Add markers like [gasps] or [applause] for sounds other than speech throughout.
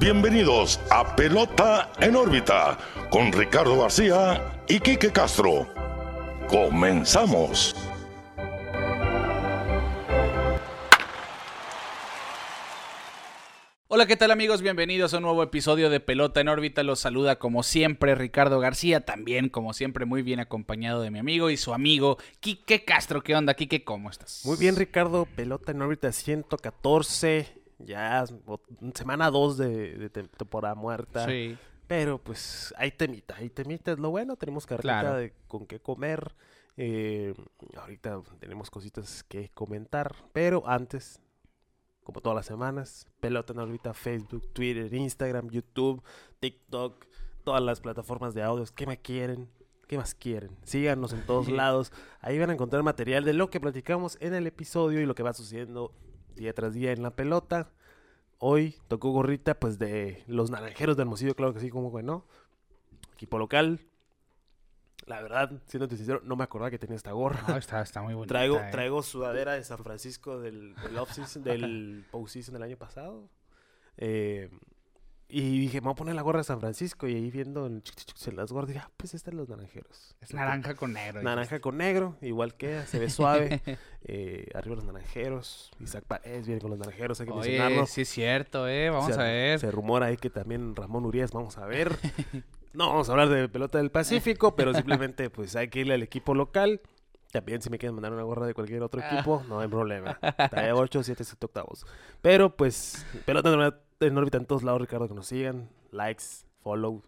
bienvenidos a Pelota en órbita con Ricardo García y Quique Castro. Comenzamos. Hola, ¿qué tal amigos? Bienvenidos a un nuevo episodio de Pelota en órbita. Los saluda como siempre Ricardo García, también como siempre muy bien acompañado de mi amigo y su amigo Quique Castro. ¿Qué onda, Quique? ¿Cómo estás? Muy bien, Ricardo. Pelota en órbita 114. Ya semana 2 de, temporada muerta. Sí. Pero pues hay temita, hay temita, es lo bueno. Tenemos carreta de con qué comer. Eh, ahorita tenemos cositas que comentar. Pero antes como todas las semanas. Pelota en órbita, Facebook, Twitter, Instagram, YouTube, TikTok, todas las plataformas de audios. ¿Qué más quieren? ¿Qué más quieren? Síganos en todos [laughs] lados. Ahí van a encontrar material de lo que platicamos en el episodio y lo que va sucediendo día tras día en la pelota. Hoy tocó gorrita pues de los naranjeros del Hermosillo, claro que sí, como bueno. Equipo local, la verdad, siendo sincero, no me acordaba que tenía esta gorra. No, está, está muy bonita. Traigo, eh. traigo sudadera de San Francisco del, del off-season, del [laughs] postseason del año pasado. Eh, y dije, me voy a poner la gorra de San Francisco. Y ahí viendo en, las gorras, dije, ah, pues esta es los naranjeros. Es naranja con negro. Naranja con negro, igual que se ve suave. [laughs] eh, arriba los naranjeros. Isaac Paredes viene con los naranjeros, hay que Oye, mencionarlo. sí es cierto, eh. Vamos a ver. Se rumora ahí que también Ramón Urias, vamos a ver. [laughs] no vamos a hablar de pelota del Pacífico, pero simplemente pues hay que irle al equipo local. También si me quieren mandar una gorra de cualquier otro equipo, no hay problema. Talla 8, 7, 7 octavos. Pero pues, pelota en órbita en todos lados, Ricardo, que nos sigan. Likes, follow,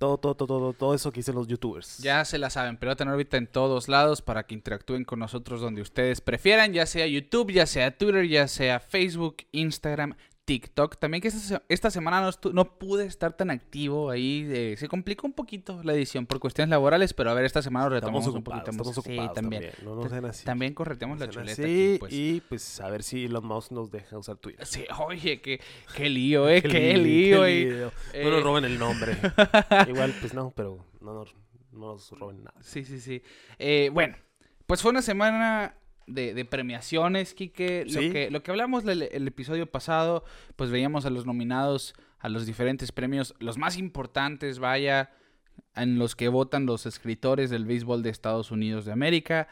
todo, todo, todo, todo, todo eso que dicen los youtubers. Ya se la saben, pelota en órbita en todos lados para que interactúen con nosotros donde ustedes prefieran, ya sea YouTube, ya sea Twitter, ya sea Facebook, Instagram, TikTok. También que esta, semana no, pude estar tan activo ahí. Eh, se complicó un poquito la edición por cuestiones laborales, pero a ver, esta semana lo retomamos un poquito más. Sí, también. También, también correteamos la chuleta. Sí, pues. y pues a ver si Elon Musk nos deja usar Twitter. Sí, oye, qué, qué lío, eh, [laughs] qué, lío. no nos roben el nombre. [laughs] Igual, pues no, pero no nos, no nos roben nada. Sí, sí, sí. Eh, bueno, pues fue una semana de, premiaciones, Quique. Lo, que, lo que hablamos el, el episodio pasado, pues veíamos a los nominados a los diferentes premios, los más importantes, vaya, en los que votan los escritores del béisbol de Estados Unidos de América,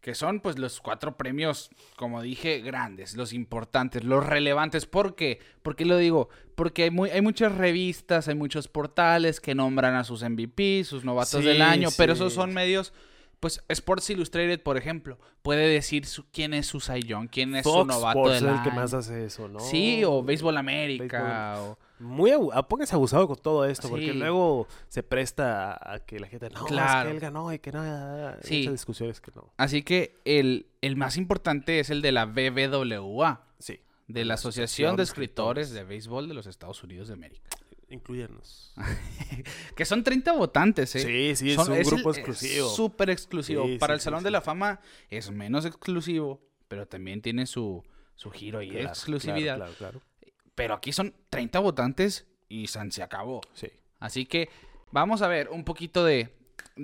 que son pues los cuatro premios, como dije, grandes, los importantes, los relevantes. ¿Por qué? ¿Por qué lo digo? Porque hay, muy, hay muchas revistas, hay muchos portales que nombran a sus MVP, sus novatos del año, pero esos son medios pues Sports Illustrated, por ejemplo, puede decir quién es su Young, quién es su novato Sports del es el que más hace eso, ¿no? Sí, o Béisbol América. O... Muy ah, póngase abusado con todo esto, porque luego se presta a que la gente, no, claro. es que él ganó y que no, sí. muchas discusiones que no. Así que el, el más importante es el de la BBWA. Sí. De la Asociación de Escritores de Béisbol de los Estados Unidos de América incluirnos. [laughs] que son 30 votantes, ¿eh? Sí, sí, es un grupo exclusivo. Súper exclusivo. Para el Salón de la Fama es menos exclusivo, pero también tiene su, su giro y exclusividad. Claro, claro, Pero aquí son 30 votantes y se acabó. Sí. Así que vamos a ver un poquito de,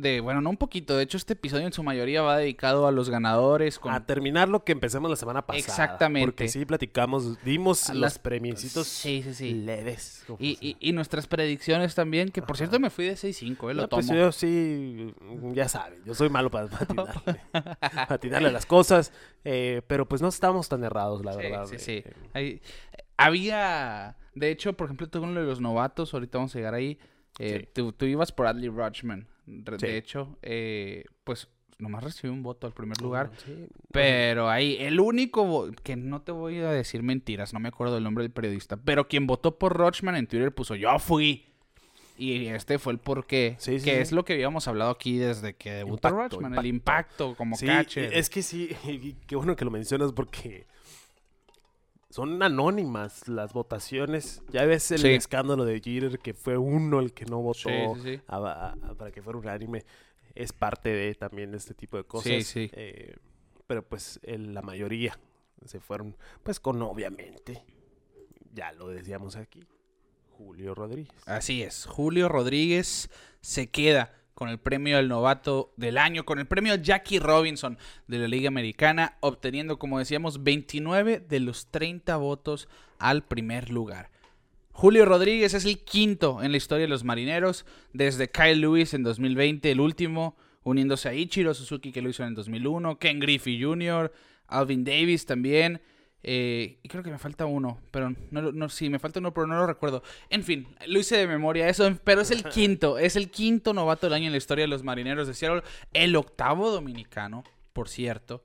de, bueno, no un poquito, de hecho este episodio en su mayoría va dedicado a los ganadores. A terminar lo que empezamos la semana pasada. Exactamente. Porque sí platicamos, dimos los premiecitos sí, sí, sí. leves. Y, y, nuestras predicciones también, que por cierto me fui de 6-5, ¿eh? Lo pues tomo. yo sí, ya saben, yo soy malo para patinarle, [laughs] patinarle las cosas, eh, pero pues no estamos tan errados, la verdad. Sí, sí, eh, había, de hecho, por ejemplo, tú uno de los novatos, ahorita vamos a llegar ahí, eh, tú, tú, ibas por Adley Rutschman. De hecho, eh, pues nomás recibió un voto al primer lugar. Pero ahí, el único que no te voy a decir mentiras, no me acuerdo del nombre del periodista, pero quien votó por Rochman en Twitter puso yo fui. Y este fue el porqué, que es lo que habíamos hablado aquí desde que debutó Rochman, el impacto como catcher. Es que sí, [laughs] qué bueno que lo mencionas porque son anónimas las votaciones. Ya ves el escándalo de Jeter que fue uno el que no votó para que fuera unánime. Es parte de también este tipo de cosas. Eh, pero pues la mayoría se fueron pues con obviamente, ya lo decíamos aquí, Julio Rodríguez. Así es, Julio Rodríguez se queda con el premio al novato del año, con el premio Jackie Robinson de la Liga Americana, obteniendo, como decíamos, 29 de los 30 votos al primer lugar. Julio Rodríguez es el quinto en la historia de los marineros, desde Kyle Lewis en 2020, el último, uniéndose a Ichiro Suzuki que lo hizo en el 2001, Ken Griffey Jr., Alvin Davis también. Eh, y creo que me falta uno, pero no, no, sí, me falta uno, pero no lo recuerdo. En fin, lo hice de memoria eso, pero es el [laughs] quinto, es el quinto novato del año en la historia de los marineros de Seattle, el octavo dominicano, por cierto,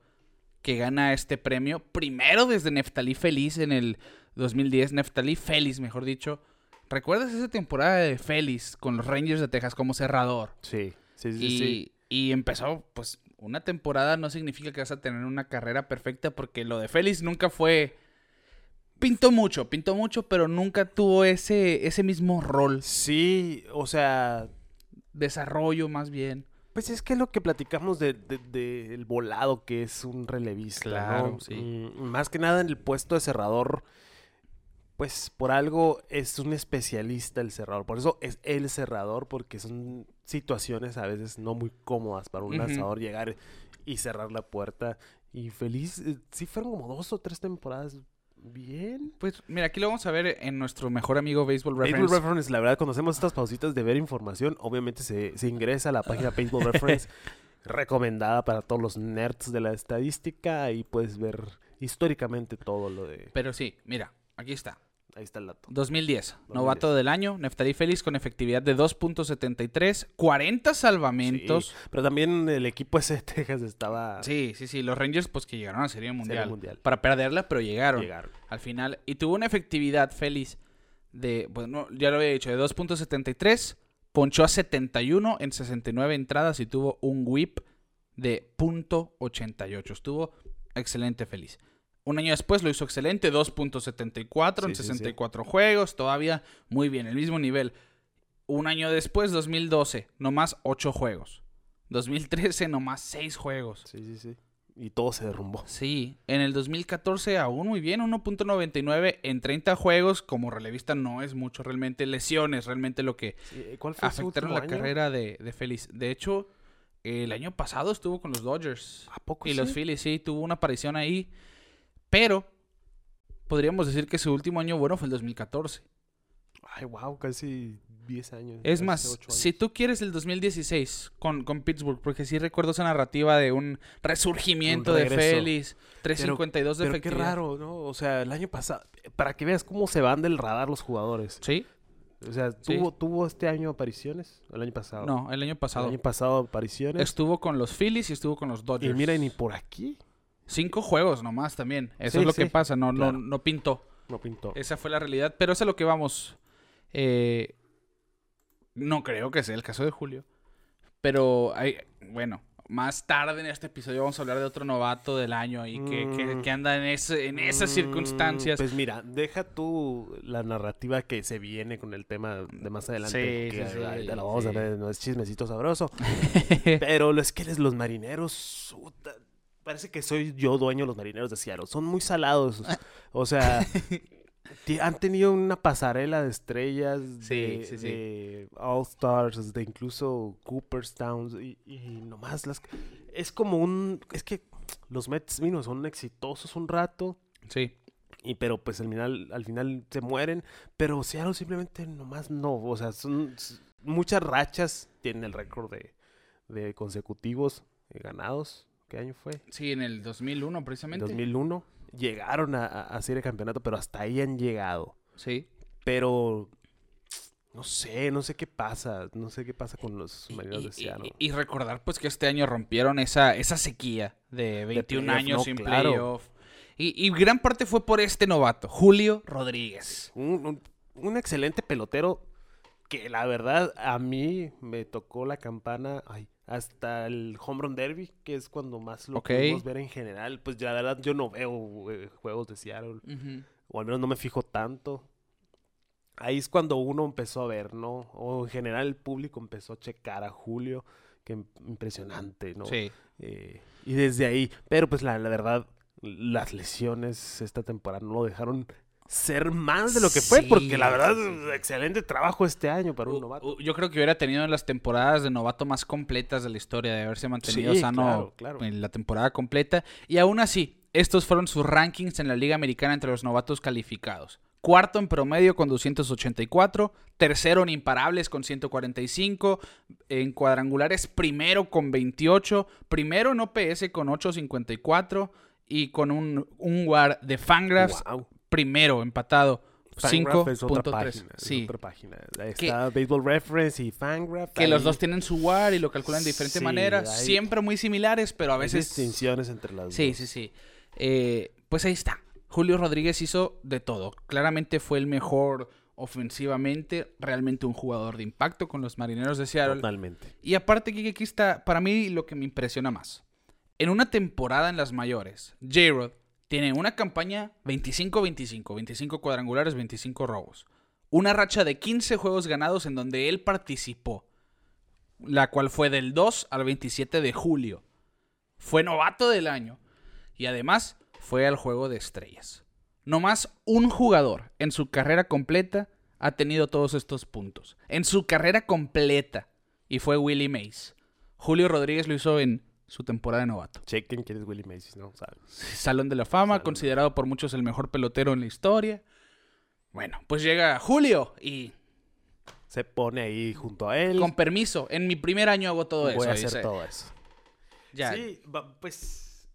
que gana este premio, primero desde Neftalí Feliz en el 2010, Neftalí Feliz, mejor dicho. ¿Recuerdas esa temporada de Feliz con los Rangers de Texas como cerrador? Sí, sí, sí. Y, sí. y empezó, pues, una temporada no significa que vas a tener una carrera perfecta porque lo de Félix nunca fue... Pintó mucho, pintó mucho, pero nunca tuvo ese, ese mismo rol. Sí, o sea... Desarrollo más bien. Pues es que es lo que platicamos del de, el volado que es un relevista. Claro, sí. Mm, más que nada en el puesto de cerrador, pues por algo es un especialista el cerrador. Por eso es el cerrador, porque son situaciones a veces no muy cómodas para un lanzador llegar y cerrar la puerta. Y feliz, eh, sí fueron como dos o tres temporadas bien. Pues mira, aquí lo vamos a ver en nuestro mejor amigo Baseball Reference. Baseball Reference, la verdad, cuando hacemos estas pausitas de ver información, obviamente se, se ingresa a la página [laughs] Baseball Reference, recomendada para todos los nerds de la estadística, y puedes ver históricamente todo lo de... Pero sí, mira, aquí está. Ahí está el dato. 2010, novato del año, Neftali Félix con efectividad de 2.73, 40 salvamentos. Sí, pero también el equipo ese de Texas estaba... Sí, sí, sí, los Rangers pues que llegaron a Serie Mundial. Serie mundial. Para perderla, pero llegaron, llegaron. Al final. Y tuvo una efectividad Félix de, bueno, ya lo había dicho, de 2.73, ponchó a 71 en 69 entradas y tuvo un whip de .88. Estuvo excelente Félix. Un año después lo hizo excelente, 2.74 en 64 juegos, todavía muy bien, el mismo nivel. Un año después, 2012, nomás 8 juegos. 2013, nomás 6 juegos. Sí, sí, sí. Y todo se derrumbó. Sí, en el 2014 aún muy bien, 1.99 en 30 juegos. Como relevista no es mucho realmente. Lesiones, realmente lo que ¿Cuál fue afectaron la carrera de, de Félix. De hecho, el año pasado estuvo con los Dodgers. ¿A poco Y los Phillies, sí, tuvo una aparición ahí. Pero podríamos decir que su último año bueno fue el 2014. Ay, wow, casi 10 años. Es más, si tú quieres el 2016 con, con Pittsburgh, porque sí recuerdo esa narrativa de un resurgimiento de Félix, 352 de pero qué raro, ¿no? O sea, el año pasado, para que veas cómo se van del radar los jugadores. Sí. O sea, ¿tuvo, ¿tuvo este año apariciones? ¿El año pasado? No, el año pasado. El año pasado apariciones. Estuvo con los Phillies y estuvo con los Dodgers. Y mira, ni por aquí. Cinco juegos nomás también. Eso es lo que pasa, no, no, no pintó. No pintó. Esa fue la realidad, pero eso es lo que vamos. Eh, no creo que sea el caso de Julio. Pero hay, bueno, más tarde en este episodio vamos a hablar de otro novato del año y que, que, mm. anda en, ese, en esas mm, circunstancias. Pues mira, deja tú la narrativa que se viene con el tema de más adelante. Sí, sí, sí, la vamos a ver, no es chismecito sabroso. [laughs] pero es que los marineros parece que soy yo dueño de los marineros de Seattle. Son muy salados. O sea, [laughs] han tenido una pasarela de estrellas, de, All Stars, de incluso Cooperstown y, y nomás las... Es como un... Es que los Mets vino, son exitosos un rato. Sí. Y pero pues al final, al final se mueren. Pero Seattle simplemente nomás no. O sea, son muchas rachas. Tienen el récord de, de consecutivos ganados. ¿Qué año fue? Sí, en el 2001 precisamente. 2001. Llegaron a, a hacer el campeonato, pero hasta ahí han llegado. Sí. Pero no sé, no sé qué pasa, no sé qué pasa con los marineros de Seattle. Y, recordar pues que este año rompieron esa, esa sequía de 21 años sin playoff. Y, gran parte fue por este novato, Julio Rodríguez. Un, un, excelente pelotero que la verdad a mí me tocó la campana. Ay, hasta el Home Run Derby, que es cuando más lo podemos ver en general. Pues ya, la verdad yo no veo eh, juegos de Seattle, o al menos no me fijo tanto. Ahí es cuando uno empezó a ver, ¿no? O en general el público empezó a checar a Julio, que impresionante, ¿no? Sí. Eh, y desde ahí, pero pues la, la verdad, las lesiones esta temporada no lo dejaron ser más de lo que fue, porque la verdad, excelente trabajo este año para un novato. Yo creo que hubiera tenido las temporadas de novato más completas de la historia, de haberse mantenido sano en la temporada completa. Y aún así, estos fueron sus rankings en la Liga Americana entre los novatos calificados. cuarto en promedio con 284, tercero en imparables con 145, en cuadrangulares primero con 28, primero en OPS con 854 y con un, un WAR de Fangraphs primero empatado. 5.3. Sí. Otra página. está Baseball Reference y Fangraph. Que los dos tienen su WAR y lo calculan de diferente manera. Siempre muy similares, pero a veces. distinciones entre las sí, dos. Sí, sí, sí. Eh, pues ahí está. Julio Rodríguez hizo de todo. Claramente fue el mejor ofensivamente, realmente un jugador de impacto con los marineros de Seattle. Totalmente. Y aparte, que aquí está, para mí, lo que me impresiona más. En una temporada en las mayores, J-Rod tiene una campaña 25-25, 25 cuadrangulares, 25 robos. Una racha de 15 juegos ganados en donde él participó, la cual fue del 2 al 27 de julio. Fue novato del año. Y además fue al juego de estrellas. No más un jugador en su carrera completa ha tenido todos estos puntos. En su carrera completa. Y fue Willie Mays. Julio Rodríguez lo hizo en su temporada de novato. Chequen quién es Willie Mays, ¿no? Salón de la fama, considerado por muchos el mejor pelotero en la historia. Bueno, pues llega Julio y... Se pone ahí junto a él. Con permiso, en mi primer año hago todo eso. Voy a hacer todo eso. Ya. Sí, pues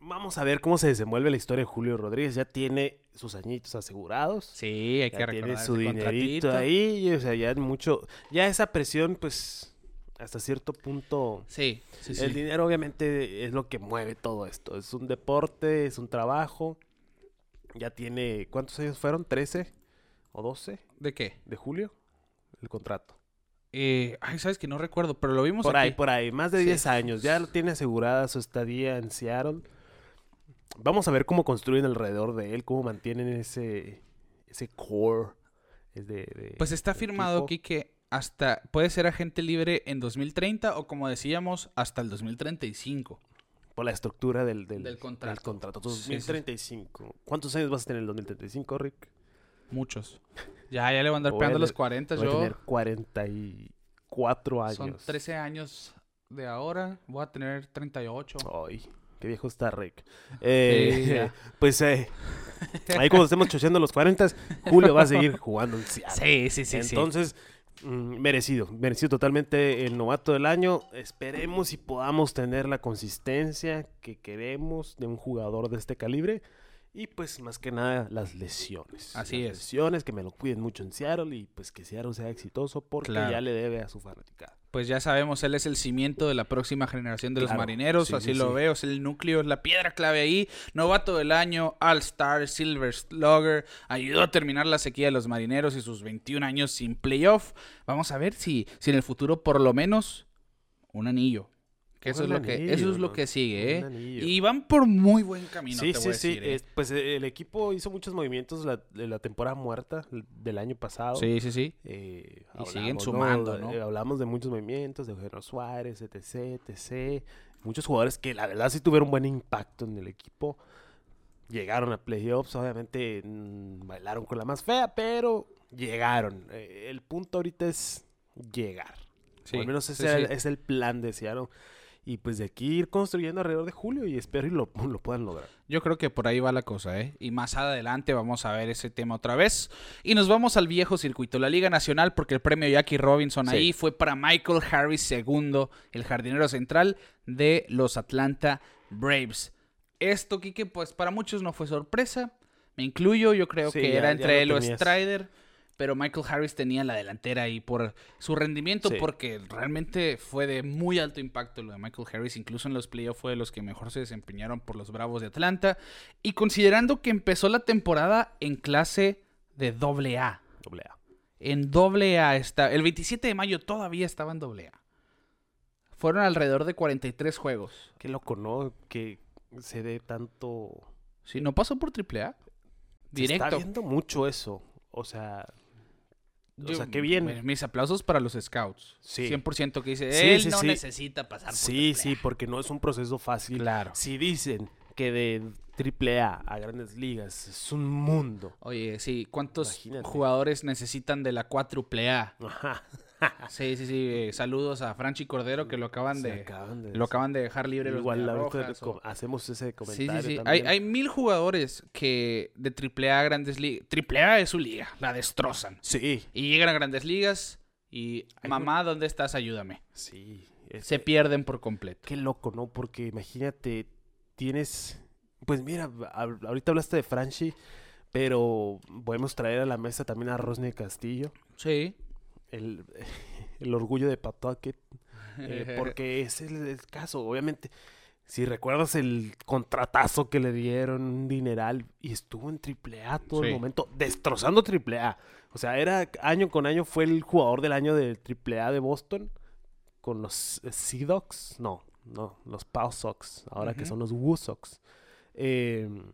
Vamos a ver cómo se desenvuelve la historia de Julio Rodríguez. Ya tiene sus añitos asegurados. Sí, hay que recordar Tiene su dinerito ahí. O sea, ya mucho. Ya esa presión, pues, hasta cierto punto. Sí, sí, sí. El dinero, obviamente, es lo que mueve todo esto. Es un deporte, es un trabajo. Ya tiene. ¿Cuántos años fueron? ¿13 o 12? ¿De qué? ¿De Julio? El contrato. Eh, ay, sabes que no recuerdo, pero lo vimos por aquí. ahí, por ahí, más de 10 años. Ya lo tiene asegurada su estadía en Seattle. Vamos a ver cómo construyen alrededor de él, cómo mantienen ese, ese core. pues está firmado aquí que hasta puede ser agente libre en 2030 o como decíamos, hasta el 2035. Por la estructura del, del, contrato. 2035. ¿Cuántos años vas a tener en el 2035, Rick? Muchos. Ya, ya le van a andar pegando los 40 voy yo. a tener 44 años. Son 13 años de ahora. Voy a tener 38. Ay. Qué viejo está Rick. [laughs] Eh, [laughs] pues eh, ahí cuando estemos chocheando los 40, Julio va a seguir jugando en Sí, sí, sí. Entonces, mm, merecido, merecido totalmente el novato del año. Esperemos y podamos tener la consistencia que queremos de un jugador de este calibre. Y pues más que nada las lesiones. Así es. Lesiones, que me lo cuiden mucho en Seattle y pues que Seattle sea exitoso porque ya le debe a su fanaticada. Pues ya sabemos, él es el cimiento de la próxima generación de los marineros, así lo veo, es el núcleo, es la piedra clave ahí. Novato del año, All Star, Silver Slugger, ayudó a terminar la sequía de los marineros y sus 21 años sin playoff. Vamos a ver si, si en el futuro por lo menos un anillo eso, es lo que, eso es lo que sigue, ¿eh? Y van por muy buen camino. Sí, sí, sí. ¿eh? pues eh, el equipo hizo muchos movimientos la, de la temporada muerta del año pasado. Sí, sí, sí. Eh, y siguen sumando, ¿no? hablamos de muchos movimientos, de Eugenio Suárez, etc, etc. Muchos jugadores que la verdad sí tuvieron buen impacto en el equipo. Llegaron a playoffs, obviamente bailaron con la más fea, pero llegaron. el punto ahorita es llegar. Sí, al menos ese es el plan de Seattle y pues de aquí ir construyendo alrededor de julio y espero y lo, [laughs] lo, puedan lograr. Yo creo que por ahí va la cosa, ¿eh? Y más adelante vamos a ver ese tema otra vez. Y nos vamos al viejo circuito, la Liga Nacional, porque el premio Jackie Robinson ahí fue para Michael Harris II, el jardinero central de los Atlanta Braves. Esto, Kike, pues para muchos no fue sorpresa. Me incluyo, yo creo que era entre él o Strider pero Michael Harris tenía la delantera ahí por su rendimiento, porque realmente fue de muy alto impacto lo de Michael Harris, incluso en los playoffs fue de los que mejor se desempeñaron por los Bravos de Atlanta, y considerando que empezó la temporada en clase de doble A. Doble A. En doble A está, el 27 de mayo todavía estaba en doble A. Fueron alrededor de 43 juegos. Qué loco, ¿no? Que se dé tanto... Sí, no pasó por triple A. Directo. está viendo mucho eso. O sea, o sea, qué bien. Mis aplausos para los scouts. Sí. 100% que dice, él no necesita pasar por Sí, sí, porque no es un proceso fácil. Claro. Si dicen que de triple A a grandes ligas es un mundo. Oye, sí, ¿cuántos jugadores necesitan de la cuádruple A? Ajá. Sí, sí, sí. Eh, saludos a Franchi Cordero que lo acaban, de, lo acaban de dejar libre Igual los hacemos ese comentario. Sí, sí, sí. Hay, hay, mil jugadores que de AAA Grandes Ligas. AAA es su liga, la destrozan. Sí. Y llegan a Grandes Ligas y mamá, ¿dónde estás? Ayúdame. Sí. Se pierden por completo. Qué loco, ¿no? Porque imagínate, tienes. Pues mira, ahorita hablaste de Franchi, pero podemos traer a la mesa también a Rosny Castillo. Sí. El, [laughs] el orgullo de Patuaquet. Eh, [laughs] porque ese es el, caso. Obviamente, si recuerdas el contratazo que le dieron, un dineral, y estuvo en AAA todo el momento, destrozando AAA. O sea, era año con año, fue el jugador del año del AAA de Boston con los Sea Dogs, no, no, los Pow Sox, ahora que son los Woo Sox. Em,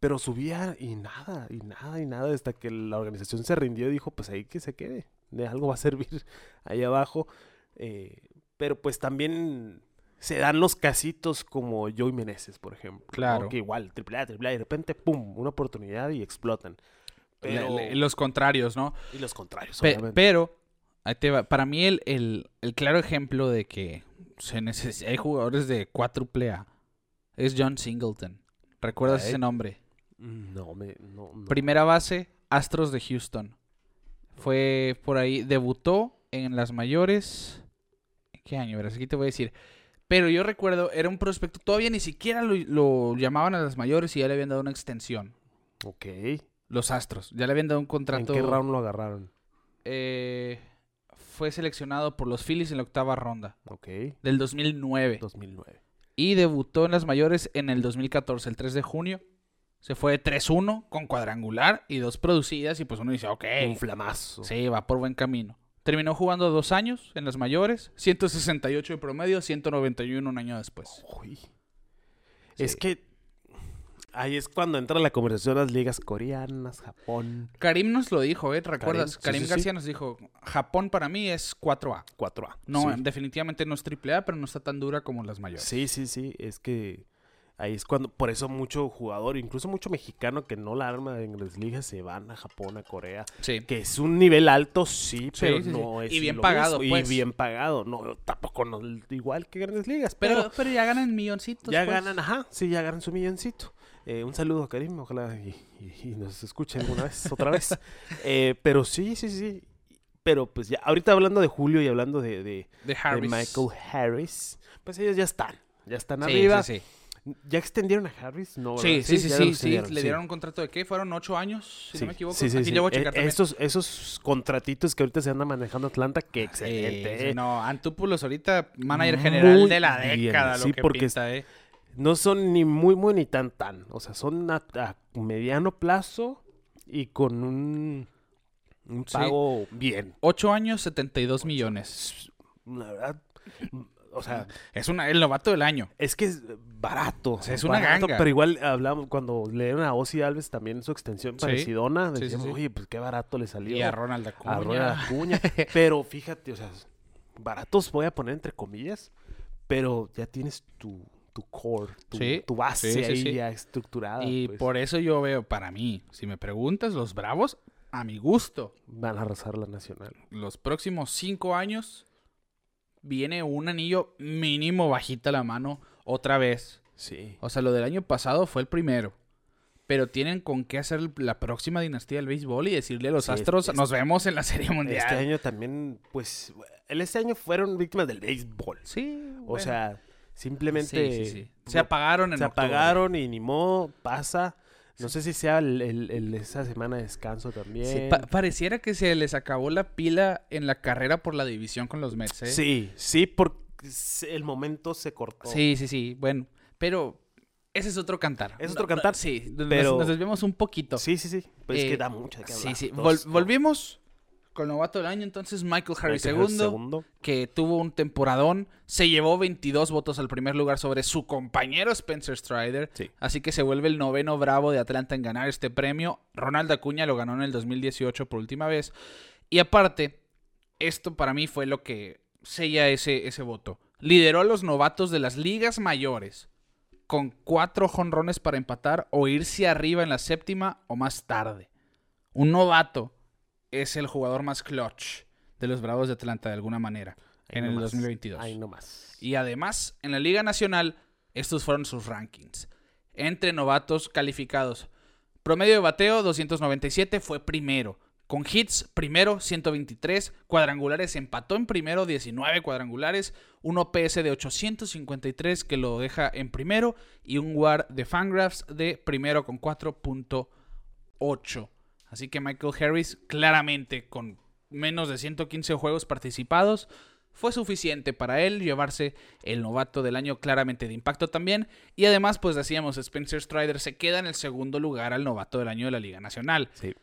pero subía y nada, y nada, y nada, hasta que la organización se rindió y dijo, pues ahí que se quede, de algo va a servir [laughs] ahí abajo. Eh, pero pues también se dan los casitos como Joey Meneses, por ejemplo. Claro. Que igual, triple A, triple A, y de repente, pum, una oportunidad y explotan. Pero... los contrarios, ¿no? Y los contrarios, obviamente. Pero para mí el, claro ejemplo de que se hay jugadores de 4 A es John Singleton. ¿Recuerdas ese nombre? No, me, Primera base, Astros de Houston. Fue por ahí, debutó en las mayores. ¿Qué año? Verás, aquí te voy a decir. Pero yo recuerdo, era un prospecto, todavía ni siquiera lo, lo, llamaban a las mayores y ya le habían dado una extensión. Ok. Los Astros, ya le habían dado un contrato. ¿En qué round lo agarraron? Eh, fue seleccionado por los Phillies en la octava ronda. Ok. Del 2009. 2009. Y debutó en las mayores en el 2014, el 3 de junio. Se fue 3-1 con cuadrangular y dos producidas. Y pues uno dice, ok. Un flamazo. Sí, va por buen camino. Terminó jugando dos años en las mayores. 168 de promedio, 191 un año después. Uy. Es que Ahí es cuando entra la conversación las ligas coreanas, Japón. Karim nos lo dijo, ¿eh? ¿Te recuerdas? Karim, García nos dijo, Japón para mí es 4A. 4A. No, definitivamente no es AAA, pero no está tan dura como las mayores. Sí, sí, sí. Es que ahí es cuando, por eso mucho jugador, incluso mucho mexicano que no la arma en las ligas se van a Japón, a Corea. Sí. Que es un nivel alto, sí, pero no es. Y bien pagado, Y pues. bien pagado. No, tampoco no, igual que grandes ligas. Pero, pero, ya ganan milloncitos. Ya pues. ganan, ajá, sí, ya ganan su milloncito. Eh, un saludo a Karim, ojalá y, nos escuchen alguna vez, otra vez. [laughs] Eh, pero sí, sí, sí. Pero pues ya, ahorita hablando de Julio y hablando de, de, Michael Harris, pues ellos ya están, ya están arriba. Sí, sí. ¿Ya extendieron a Harris? No, sí, sí, sí, sí, sí, Le dieron un contrato de qué? ¿Fueron ocho años? Si no me equivoco. Sí, Aquí a checar eh, Esos, esos contratitos que ahorita se andan manejando Atlanta, que excelente. no, Antúpulos ahorita, manager general de la década, lo que porque pinta, eh no son ni muy, muy, ni tan, tan. O sea, son a, mediano plazo y con un, un pago bien. Ocho años, 72 millones. La verdad, o sea... Es una, el novato del año. Es que es barato. es una ganga. Pero igual hablamos, cuando leyeron a Ozzy Alves también su extensión parecidona, decíamos, oye, pues qué barato le salió. Y a Ronald Acuña. A Ronald [laughs] Acuña. pero fíjate, o sea, baratos voy a poner entre comillas, pero ya tienes tu tu core, tu, base ahí ya estructurada. Y pues. por eso yo veo, para mí, si me preguntas, los Bravos, a mi gusto. Van a arrasar la nacional. Los próximos cinco años viene un anillo mínimo bajita la mano otra vez. Sí. O sea, lo del año pasado fue el primero. Pero tienen con qué hacer la próxima dinastía del béisbol y decirle a los Astros, nos vemos en la Serie Mundial. Este año también, pues, este año fueron víctimas del béisbol. Sí. O sea, Simplemente se apagaron en Se apagaron y ni modo, pasa. No sé si sea el, esa semana de descanso también. pareciera que se les acabó la pila en la carrera por la división con los Mets. ¿eh? Sí, sí, porque el momento se cortó. Sí, sí, sí. Bueno, pero ese es otro cantar. Es otro cantar. Sí, pero... nos, desviamos un poquito. Sí, sí, sí. Pues es que eh, da mucho Sí, sí. volvimos con novato del año, entonces Michael Harris II, que tuvo un temporadón, se llevó 22 votos al primer lugar sobre su compañero Spencer Strider, así que se vuelve el noveno bravo de Atlanta en ganar este premio. Ronald Acuña lo ganó en el 2018 por última vez. Y aparte, esto para mí fue lo que sella ese, ese voto. Lideró a los novatos de las ligas mayores con cuatro jonrones para empatar o irse arriba en la séptima o más tarde. Un novato es el jugador más clutch de los Bravos de Atlanta de alguna manera en el 2022. Ahí nomás. Y además, en la Liga Nacional, estos fueron sus rankings. Entre novatos calificados. Promedio de bateo 297 fue primero. Con hits, primero 123, cuadrangulares empató en primero 19 cuadrangulares, un OPS de 853 que lo deja en primero y un WAR de Fangraphs de primero con 4.8. Así que Michael Harris claramente con menos de 115 juegos participados fue suficiente para él llevarse el novato del año claramente de impacto también. Y además, pues decíamos, Spencer Strider se queda en el segundo lugar al novato del año de la Liga Nacional. Sí.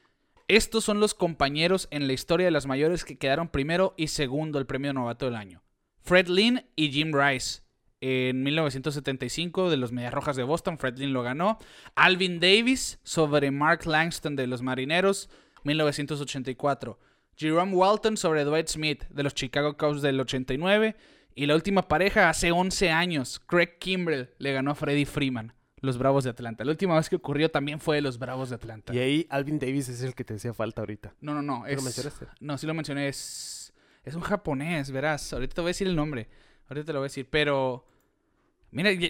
Estos son los compañeros en la historia de las mayores que quedaron primero y segundo el premio novato del año. Fred Lynn y Jim Rice. En 1975 de los Medias Rojas de Boston, Fred Lynn lo ganó. Alvin Davis sobre Mark Langston de los Marineros, 1984. Jerome Walton sobre Dwight Smith de los Chicago Cubs del 89. Y la última pareja hace 11 años, Craig Kimbrell le ganó a Freddie Freeman, los Bravos de Atlanta. La última vez que ocurrió también fue de los Bravos de Atlanta. Y ahí Alvin Davis es el que te hacía falta ahorita. No, no, no. lo mencionaste? No, sí lo mencioné. Es, es un japonés, verás. Ahorita te voy a decir el nombre. Ahorita te lo voy a decir. Pero, mira, ya,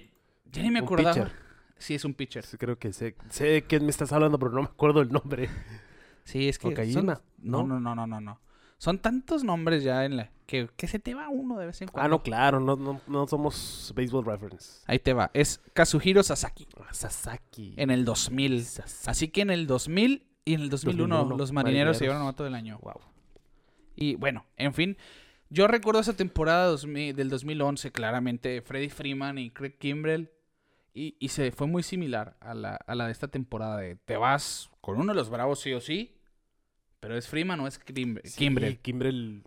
ni me acordaba. Sí, es un pitcher. creo que sé, sé de quién me estás hablando, pero no me acuerdo el nombre. Sí, es que. Cocaína. No, no, no, no, no, no. Son tantos nombres ya en la. Que, que se te va uno de vez en cuando. Ah, no, claro, no, no, no somos baseball reference. Ahí te va. Es Kazuhiro Sasaki. Ah, Sasaki. En el 2000. Así que en el 2000 y en el 2001, los marineros, se llevaron novato del año. Wow. Y bueno, en fin. Yo recuerdo esa temporada del 2011, claramente. Freddy Freeman y Craig Kimbrell. Y, y, se fue muy similar a la, a la de esta temporada. De te vas con uno de los bravos sí o sí pero es Freeman o es Kimbrel. Sí, Kimbrel,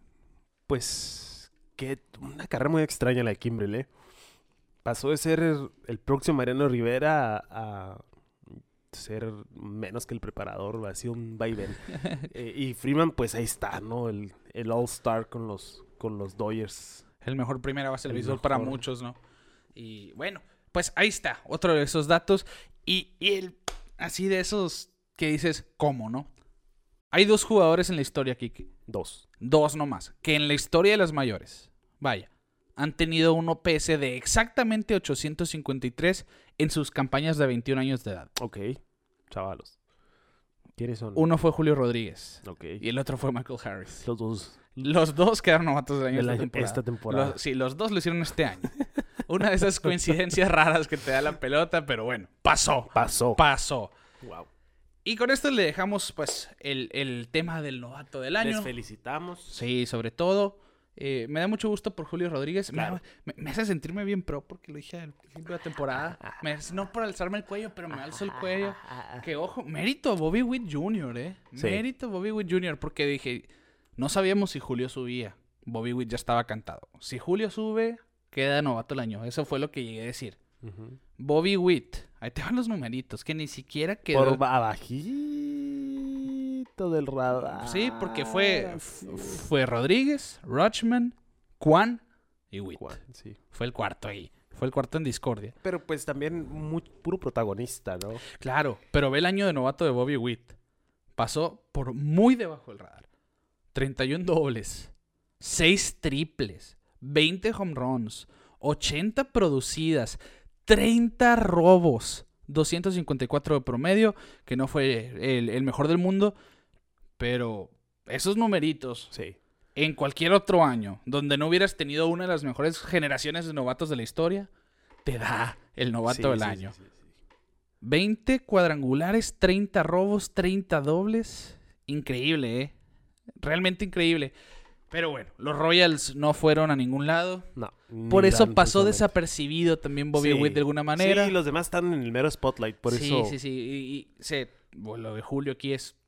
pues, que una carrera muy extraña la de Kimbrel, ¿eh? Pasó de ser el, próximo Mariano Rivera a, ser menos que el preparador, ha sido un vaivén. [laughs] Eh, y Freeman, pues ahí está, ¿no? El, el All-Star con los, con los Dodgers. El mejor primera base del béisbol para muchos, ¿no? Y bueno, pues ahí está, otro de esos datos. Y, y el, así de esos que dices, ¿cómo, no? Hay dos jugadores en la historia, Kiki. Dos. Dos nomás. Que en la historia de las mayores, vaya, han tenido un OPS de exactamente 853 en sus campañas de 21 años de edad. Ok, chavalos. ¿Quiénes son? Uno fue Julio Rodríguez. Y el otro fue Michael Harris. Los dos. Los dos quedaron novatos del año de esta temporada. sí, los dos lo hicieron este año. Una de esas coincidencias [laughs] raras que te da la pelota, pero bueno, pasó. Pasó. Pasó. Wow. Y con esto le dejamos pues el, tema del novato del año. Les felicitamos. Sí, sobre todo. Eh, me da mucho gusto por Julio Rodríguez. Me, hace sentirme bien pro porque lo dije al principio de la temporada. [laughs] no por alzarme el cuello, pero me alzo el cuello. Que ojo, mérito a Bobby Witt Jr., ¿eh? Mérito a Bobby Witt Jr. porque dije, no sabíamos si Julio subía. Bobby Witt ya estaba cantado. Si Julio sube, queda novato el año. Eso fue lo que llegué a decir. Bobby Witt. Ahí te van los numeritos, que ni siquiera quedó... Por abajito del radar. Sí, porque fue, fue Rodríguez, Rochman, Juan y Witt. sí. Fue el cuarto ahí. Fue el cuarto en discordia. Pero pues también muy puro protagonista, ¿no? Claro, pero ve el año de novato de Bobby Witt. Pasó por muy debajo del radar. 31 dobles, 6 triples, 20 home runs, 80 producidas, 30 robos, 254 de promedio, que no fue el, mejor del mundo, pero esos numeritos, sí. en cualquier otro año, donde no hubieras tenido una de las mejores generaciones de novatos de la historia, te da el novato del año. 20 cuadrangulares, 30 robos, 30 dobles. Increíble, ¿eh? Realmente increíble. Pero bueno, los Royals no fueron a ningún lado. No. Por eso pasó desapercibido también Bobby Witt de alguna manera. Sí, los demás están en el mero spotlight, por eso. Sí, sí, sí. Y, lo de Julio aquí es.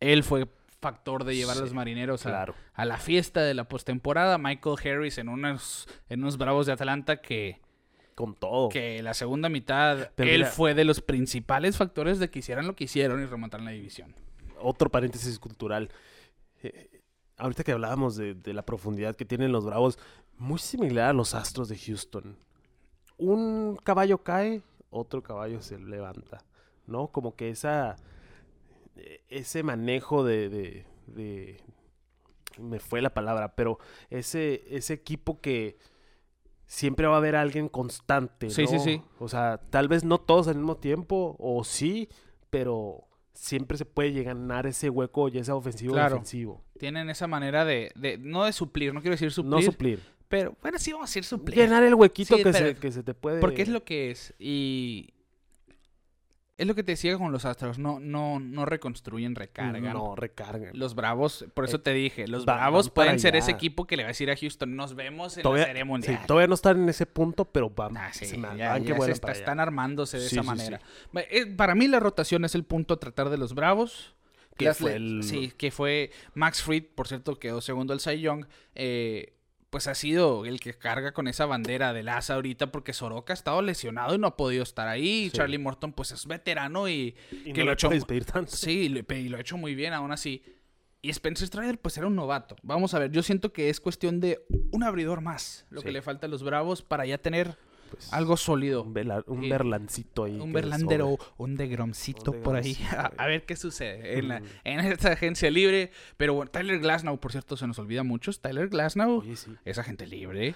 Él fue factor de llevar a los marineros a, a, la fiesta de la postemporada. Michael Harris en unos, en unos bravos de Atlanta que. Con todo. Que la segunda mitad, él fue de los principales factores de que hicieran lo que hicieron y remontaran la división. Otro paréntesis cultural. Eh, ahorita que hablábamos de, la profundidad que tienen los Bravos, muy similar a los Astros de Houston. Un caballo cae, otro caballo se levanta, ¿no? Como que esa, ese manejo de, me fue la palabra, pero ese, ese equipo que siempre va a haber alguien constante. Sí, sí, sí. O sea, tal vez no todos al mismo tiempo, o sí, pero siempre se puede ganar ese hueco, ya sea ofensivo o defensivo. Tienen esa manera de, de, no de suplir, no quiero decir suplir. No suplir. Pero, bueno, sí vamos a decir suplir. Llenar el huequito que, se, que se te puede... Porque es lo que es. Y es lo que te decía con los Astros, no, no, no reconstruyen, recargan. No, recargan. Los Bravos, por eso eh, te dije, los Bravos pueden ser ese equipo que le va a decir a Houston, nos vemos en la Serie Mundial. Sí, todavía no están en ese punto, pero van, ah, están armándose de esa manera. Eh, para mí la rotación es el punto a tratar de los Bravos. Que fue Sí, que fue Max Fried, por cierto, quedó segundo el Cy Young. Eh, pues ha sido el que carga con esa bandera de Laza ahorita porque Soroka ha estado lesionado y no ha podido estar ahí. Charlie Morton pues es veterano y, que lo ha hecho Sí, y lo ha hecho muy bien aún así. Y Spencer Strider pues era un novato. Vamos a ver, yo siento que es cuestión de un abridor más lo que le falta a los Bravos para ya tener pues, algo sólido. Un, berlancito ahí. Un berlandero, un degromcito por ahí. [laughs] A, ver qué sucede en, en esta agencia libre. Pero bueno, Tyler Glasnow, por cierto, se nos olvida mucho. Tyler Glasnow es agente libre.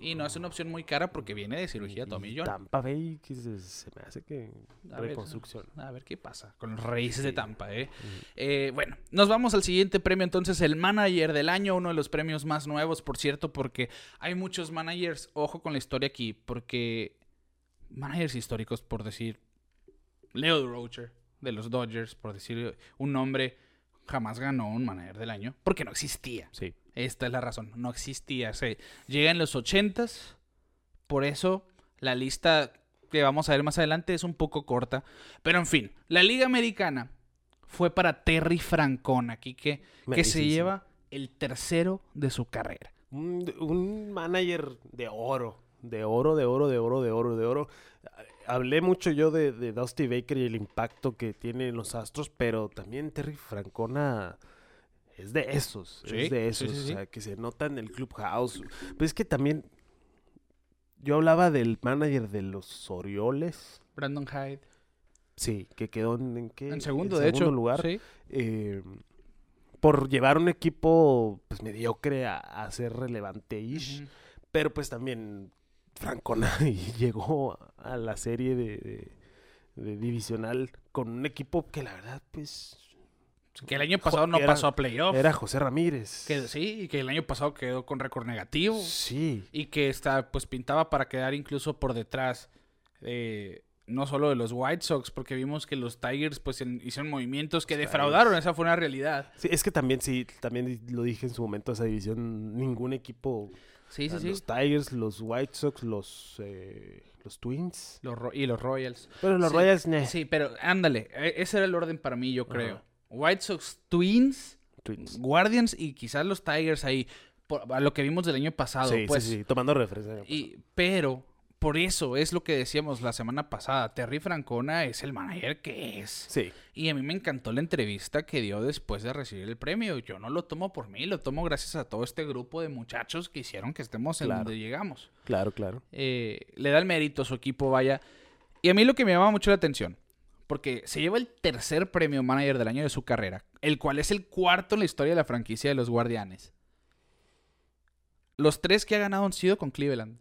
Y no es una opción muy cara porque viene de cirugía Tommy John. Tampa Bay, que se, me hace que a reconstrucción. a ver qué pasa con los raíces de Tampa, ¿eh? ¿eh? Bueno, nos vamos al siguiente premio. Entonces, el manager del año, uno de los premios más nuevos, por cierto, porque hay muchos managers. Ojo con la historia aquí, porque managers históricos, por decir, Leo Rocher de los Dodgers, por decir un nombre, jamás ganó un manager del año porque no existía. Sí. Esta es la razón, no existía. Se llega en los ochentas, por eso la lista que vamos a ver más adelante es un poco corta. Pero en fin, la Liga Americana fue para Terry Francona, aquí que, que se lleva el tercero de su carrera. Un, manager de oro, de oro, de oro, de oro, de oro, de oro. Hablé mucho yo de, de Dusty Baker y el impacto que tiene en los Astros, pero también Terry Francona es de esos, es de esos, o sea, que se nota en el clubhouse. Pues es que también yo hablaba del manager de los Orioles. Brandon Hyde. Sí, que quedó en, ¿qué? en segundo, de hecho, lugar. Eh, por llevar un equipo pues mediocre a, ser relevante-ish. Pero pues también Francona [laughs] llegó a la serie de, de divisional con un equipo que la verdad pues que el año pasado no pasó a playoff. Era José Ramírez. Que sí, y que el año pasado quedó con récord negativo. Sí. Y que está, pues pintaba para quedar incluso por detrás. no solo de los White Sox, porque vimos que los Tigers pues hicieron movimientos que defraudaron, esa fue una realidad. Sí, es que también sí, también lo dije en su momento esa división, ningún equipo Sí, sí, sí. Los Tigers, los White Sox, los, eh, los Twins. y los Royals. Pero los Royals, Sí, pero ándale, e, ese era el orden para mí, yo creo. White Sox, Twins, Guardians y quizás los Tigers ahí, a lo que vimos del año pasado. Sí, pues, sí, sí, tomando referencia. Y, pero por eso es lo que decíamos la semana pasada. Terry Francona es el manager que es. Sí. Y a mí me encantó la entrevista que dio después de recibir el premio. Yo no lo tomo por mí, lo tomo gracias a todo este grupo de muchachos que hicieron que estemos en donde llegamos. Claro, claro. Eh, le da el mérito a su equipo, vaya. Y a mí lo que me llama mucho la atención porque se lleva el tercer premio manager del año de su carrera, el cual es el cuarto en la historia de la franquicia de los Guardianes. Los tres que ha ganado han sido con Cleveland.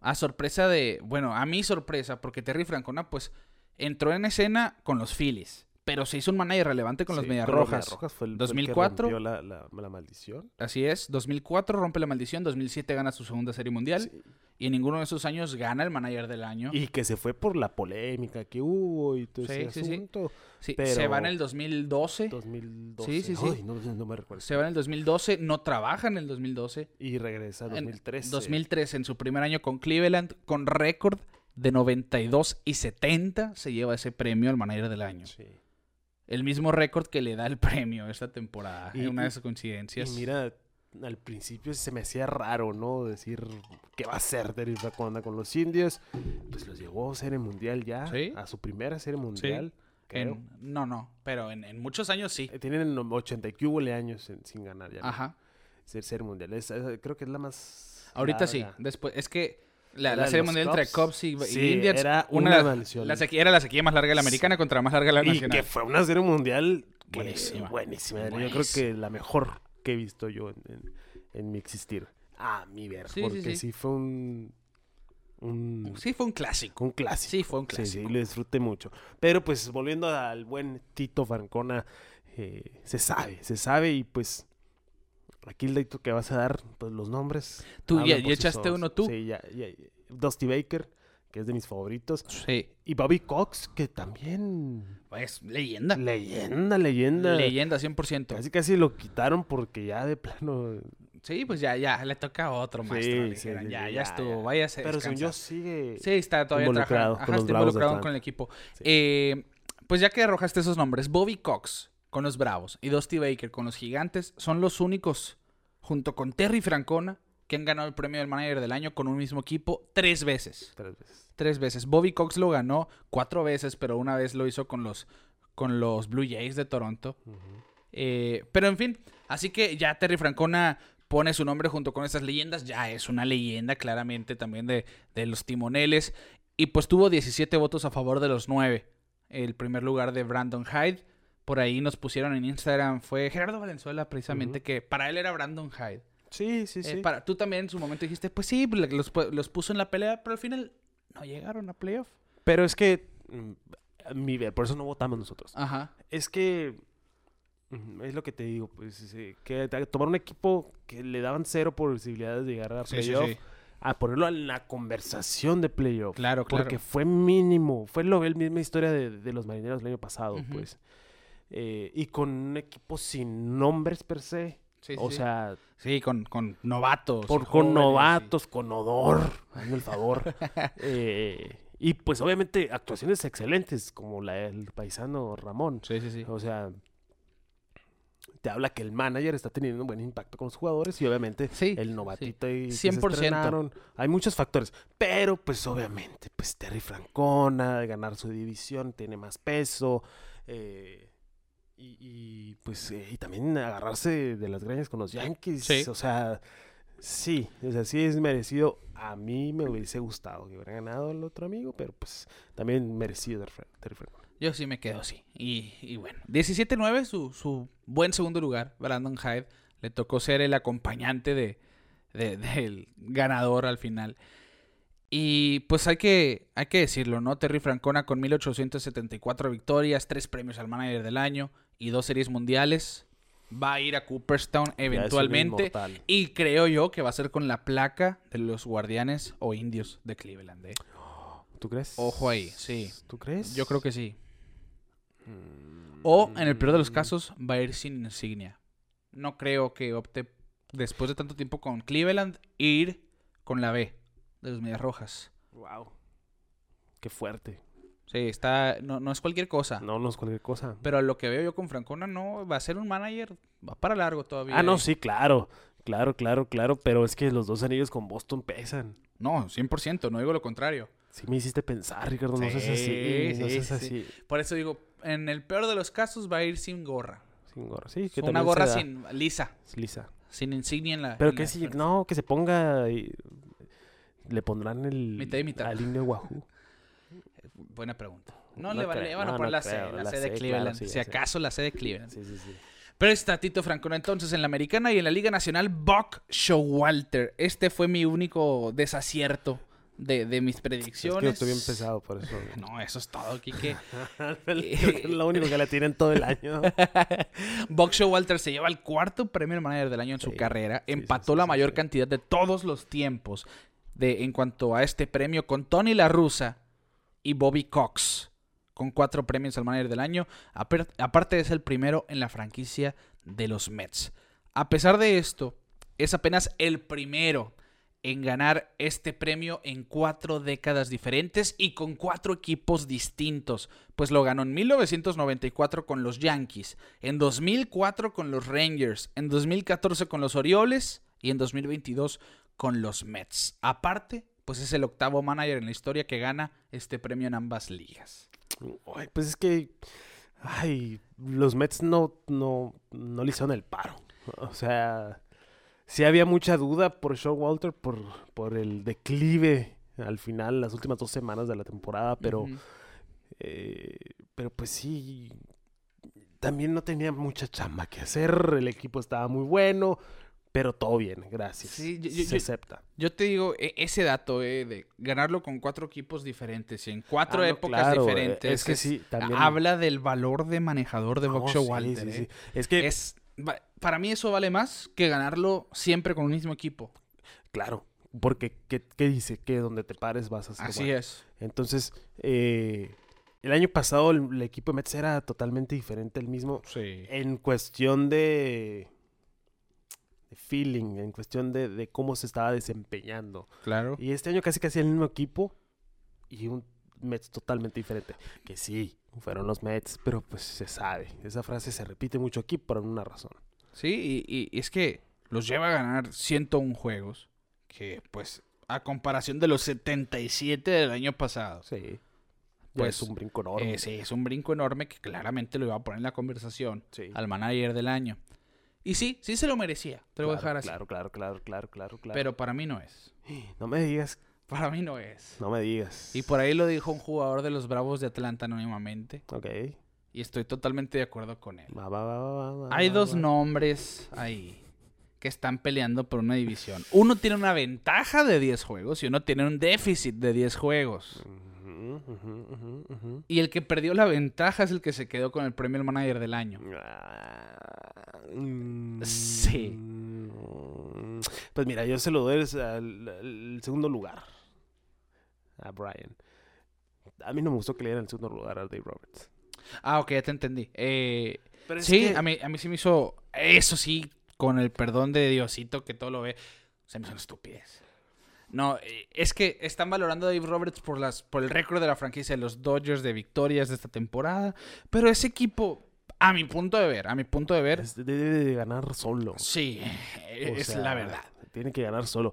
A sorpresa de, bueno, a mi sorpresa, porque Terry Francona pues entró en escena con los Phillies. Pero se hizo un manager relevante con los Medias Rojas. Rojas fue el, 2004. rompió la, la, maldición. Así es. 2004 rompe la maldición. 2007 gana su segunda serie mundial. Y en ninguno de esos años gana el manager del año. Y que se fue por la polémica que hubo y todo ese asunto. Sí, se va en el 2012. 2012. Sí, sí, sí. no, me recuerdo. Se va en el 2012. No trabaja en el 2012. Y regresa en 2013. 2013, en su primer año con Cleveland, con récord de 92 y 70, se lleva ese premio al manager del año. Sí el mismo récord que le da el premio esta temporada. Y, una de esas coincidencias. Y mira, al principio se me hacía raro, ¿no? Decir qué va a hacer Terry anda con los indios. Pues los llevó a serie mundial ya. ¿Sí? A su primera serie mundial. no, no, pero en, muchos años sí. Eh, tienen 80 y años sin ganar ya. Ajá. Ser serie mundial. creo que es la más. Ahorita sí. Después, es que la, serie mundial entre Cubs y, Indians era una, la sequía, era la sequía más larga de la americana contra la más larga de la nacional. Y que fue una serie mundial buenísima. buenísima. Yo creo que la mejor que he visto yo en, mi existir. A mi ver. porque sí, fue un, Sí, fue un clásico. Un clásico. Sí, fue un clásico. Sí, lo disfruté mucho. Pero pues volviendo al buen Tito Francona, eh, se sabe, se sabe y pues aquí el dato que vas a dar, pues los nombres. Tú ya, echaste uno tú. Sí, ya, ya, Dusty Baker, que es de mis favoritos. Sí. Y Bobby Cox, que también... Pues leyenda. Leyenda, leyenda. Leyenda, 100%. Casi casi lo quitaron porque ya de plano... Sí, pues ya, ya, le toca a otro maestro. Sí, sí, ya, ya, estuvo, ser. Pero si yo sigue Sí, está todavía involucrado, con, está involucrado con el equipo. Eh, pues ya que arrojaste esos nombres, Bobby Cox con los Bravos y Dusty Baker con los Gigantes son los únicos, junto con Terry Francona, que han ganado el premio del manager del año con un mismo equipo tres veces. Tres veces. Tres veces. Bobby Cox lo ganó cuatro veces, pero una vez lo hizo con los, con los Blue Jays de Toronto. Eh, pero en fin, así que ya Terry Francona pone su nombre junto con esas leyendas. Ya es una leyenda claramente también de, de los timoneles. Y pues tuvo 17 votos a favor de los 9. El primer lugar de Brandon Hyde. Por ahí nos pusieron en Instagram. Fue Gerardo Valenzuela precisamente que para él era Brandon Hyde. Sí, sí, eh, sí. para, tú también en su momento dijiste, pues sí, los, los, puso en la pelea, pero al final no llegaron a playoff. Pero es que, mm, mi, por eso no votamos nosotros. Ajá. Es que, mm, es lo que te digo, pues, que tomar un equipo que le daban cero posibilidades de llegar a playoff. A ponerlo en la conversación de playoff. Claro, claro. Porque fue mínimo. Fue lo, la misma historia de, los marineros el año pasado, pues. Eh, y con un equipo sin nombres per se o sea. Sí, con, con novatos. Por, con novatos, con odor. Hazme el favor. [laughs] Eh, y pues obviamente actuaciones excelentes, como la del paisano Ramón. Sí, sí, sí. O sea, te habla que el manager está teniendo un buen impacto con los jugadores y obviamente el novatito y 100%. hay muchos factores, pero pues obviamente pues Terry Francona de ganar su división tiene más peso eh, y, pues eh, y también agarrarse de las greñas con los Yankees. O sea, sí, o sea, sí es merecido. A mí me hubiese gustado que hubiera ganado el otro amigo, pero pues también merecido Terry Yo sí me quedo así. Y, y bueno, 17-9, su, su buen segundo lugar, Brandon Hyde. Le tocó ser el acompañante de, del ganador al final. Y pues hay que, hay que decirlo, ¿no? Terry Francona con 1874 victorias, tres premios al manager del año y dos series mundiales. Va a ir a Cooperstown eventualmente. Y creo yo que va a ser con la placa de los guardianes o indios de Cleveland. ¿eh? ¿Tú crees? Ojo ahí, sí. ¿Tú crees? Yo creo que sí. Mm. O en el peor de los casos va a ir sin insignia. No creo que opte después de tanto tiempo con Cleveland ir con la B de los Medias Rojas. Wow. Qué fuerte. Sí, está, no, no es cualquier cosa. No, no es cualquier cosa. Pero lo que veo yo con Francona no va a ser un manager, va para largo todavía. Ah, no, sí, claro. Claro, claro, claro, pero es que los dos anillos con Boston pesan. No, 100%, no digo lo contrario. Sí me hiciste pensar, Ricardo, no seas así, no seas así. Por eso digo, en el peor de los casos va a ir sin gorra. Sin gorra, sí. Que Una gorra sin lisa. Lisa. Sin insignia en la. Pero que si, no, que se ponga le pondrán el mitad y mitad. al de Wahoo. Buena pregunta. No, le, van a poner la, C, la, C, de Cleveland. si acaso la C de Cleveland. Sí, sí, sí. Pero está Tito Franco entonces en la americana y en la Liga Nacional, Buck Showalter. Este fue mi único desacierto de, de mis predicciones. Es que estoy bien pesado por eso. [laughs] no, eso es todo, Kike. [laughs] es lo único que le tienen todo el año. [laughs] Buck Showalter se lleva el cuarto premio manager del año en su carrera. Empató la mayor cantidad de todos los tiempos de, en cuanto a este premio con Tony La Russa y Bobby Cox, con cuatro premios al manager del año. Aparte es el primero en la franquicia de los Mets. A pesar de esto, es apenas el primero en ganar este premio en cuatro décadas diferentes y con cuatro equipos distintos, pues lo ganó en 1994 con los Yankees, en 2004 con los Rangers, en 2014 con los Orioles y en 2022 con los Mets. Aparte, pues es el octavo manager en la historia que gana este premio en ambas ligas. pues es que, ay, los Mets no, no, no le hicieron el paro. O sea, sí había mucha duda por Sean Walter, por, por el declive al final, las últimas dos semanas de la temporada, pero, eh, pero pues sí, también no tenía mucha chamba que hacer, el equipo estaba muy bueno, pero todo bien, gracias. Sí, Se acepta. Yo te digo, e, ese dato eh, de ganarlo con cuatro equipos diferentes y en cuatro ah, épocas diferentes. Es que sí, también... Habla del valor de manejador de Boxer Walter. Eh. Es que... Es, para mí eso vale más que ganarlo siempre con el mismo equipo. Claro, porque ¿qué, qué dice? Que donde te pares vas a ser Así es. Entonces, eh, el año pasado el, equipo de Mets era totalmente diferente el mismo. Sí. En cuestión de feeling, en cuestión de, cómo se estaba desempeñando. Claro. Y este año casi casi el mismo equipo y un Mets totalmente diferente. Que sí, fueron los Mets, pero pues se sabe. Esa frase se repite mucho aquí por una razón. Sí, y, es que los lleva a ganar 101 juegos, que pues a comparación de los 77 del año pasado. Sí. Pues es un brinco enorme. Eh, sí, es un brinco enorme que claramente lo iba a poner en la conversación al manager del año. Y sí, sí se lo merecía. Te lo voy a dejar así. Claro, claro, claro, claro, claro, claro. Pero para mí no es. [gasps] No me digas. Para mí no es. No me digas. Y por ahí lo dijo un jugador de los Bravos de Atlanta anónimamente. Ok. Y estoy totalmente de acuerdo con él. Va, va, va, Hay dos nombres ahí que están peleando por una división. Uno tiene una ventaja de 10 juegos y uno tiene un déficit de 10 juegos. Y el que perdió la ventaja es el que se quedó con el premio al manager del año. Sí. Pues mira, yo se lo doy al, segundo lugar. A Brian. A mí no me gustó que le dieran el segundo lugar a Dave Roberts. Ah, ok, ya te entendí. Eh, sí, a, mí, a mí sí me hizo. Eso sí, con el perdón de Diosito que todo lo ve. Se me hizo una estupidez. No, eh, es que están valorando a Dave Roberts por, las, por el récord de la franquicia de los Dodgers de victorias de esta temporada. Pero ese equipo, a mi punto de ver, a mi punto de ver. Debe de ganar solo. Sí, es la verdad. Tiene que ganar solo.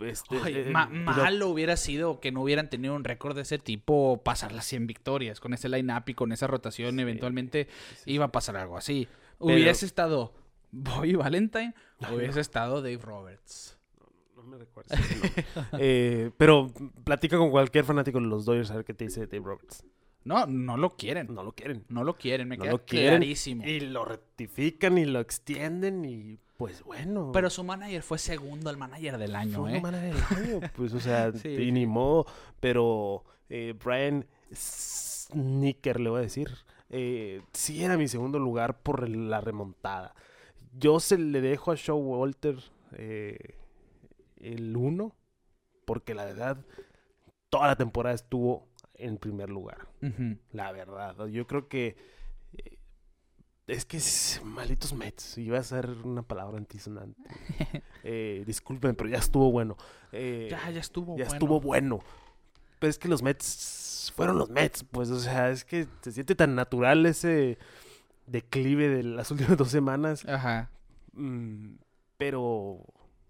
Este, eh, malo hubiera sido que no hubieran tenido un récord de ese tipo, pasar las 100 victorias. Con ese line-up y con esa rotación, eventualmente iba a pasar algo así. Hubiese estado Bobby Valentine, hubiese estado Dave Roberts me recuerdo. [laughs] Eh, pero platica con cualquier fanático de los Dodgers a ver qué te dice Dave Roberts. No, no lo quieren. No lo quieren. No lo quieren, me queda clarísimo. Y lo rectifican y lo extienden y pues bueno. Pero su manager fue segundo al manager del año, fue ¿eh? manager del año, [laughs] pues o sea, ni modo. Pero eh, Brian Snicker, le voy a decir, eh, sí era mi segundo lugar por la remontada. Yo se le dejo a Show Walter eh, el 1, porque la verdad, toda la temporada estuvo en primer lugar. La verdad, yo creo que eh, es que es malditos Mets. Iba a ser una palabra antisonante. [laughs] eh, disculpen, pero ya estuvo bueno. Eh, ya, ya estuvo ya estuvo bueno. Pero es que los Mets fueron los Mets, pues, o sea, es que se siente tan natural ese declive de las últimas [laughs] dos semanas. Ajá. Mm, pero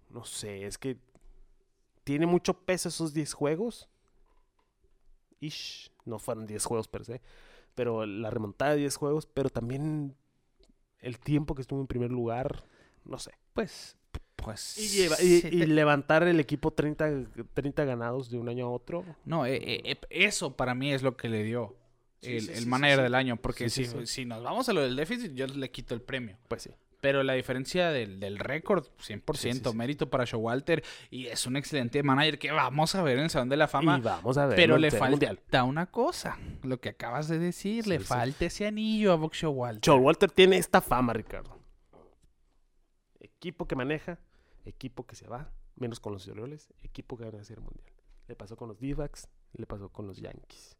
no sé, es que tiene mucho peso esos 10 juegos. Ish, no fueron 10 juegos per se, pero la remontada de 10 juegos, pero también el tiempo que estuvo en primer lugar, no sé. Pues, pues. Y, levantar el equipo 30, 30 ganados de un año a otro. No, eh, eh, eso para mí es lo que le dio el, el manager del año, porque si, si nos vamos a lo del déficit, yo le quito el premio. Pues sí. Pero la diferencia del, del récord, 100%, mérito para Showalter. Y es un excelente manager que vamos a ver en el Salón de la Fama. Y vamos a ver. Pero le falta una cosa. Lo que acabas de decir, le falta ese anillo a Box Showalter. Showalter tiene esta fama, Ricardo. Equipo que maneja, equipo que se va, menos con los Orioles, equipo que gana la Serie Mundial. Le pasó con los d le pasó con los Yankees.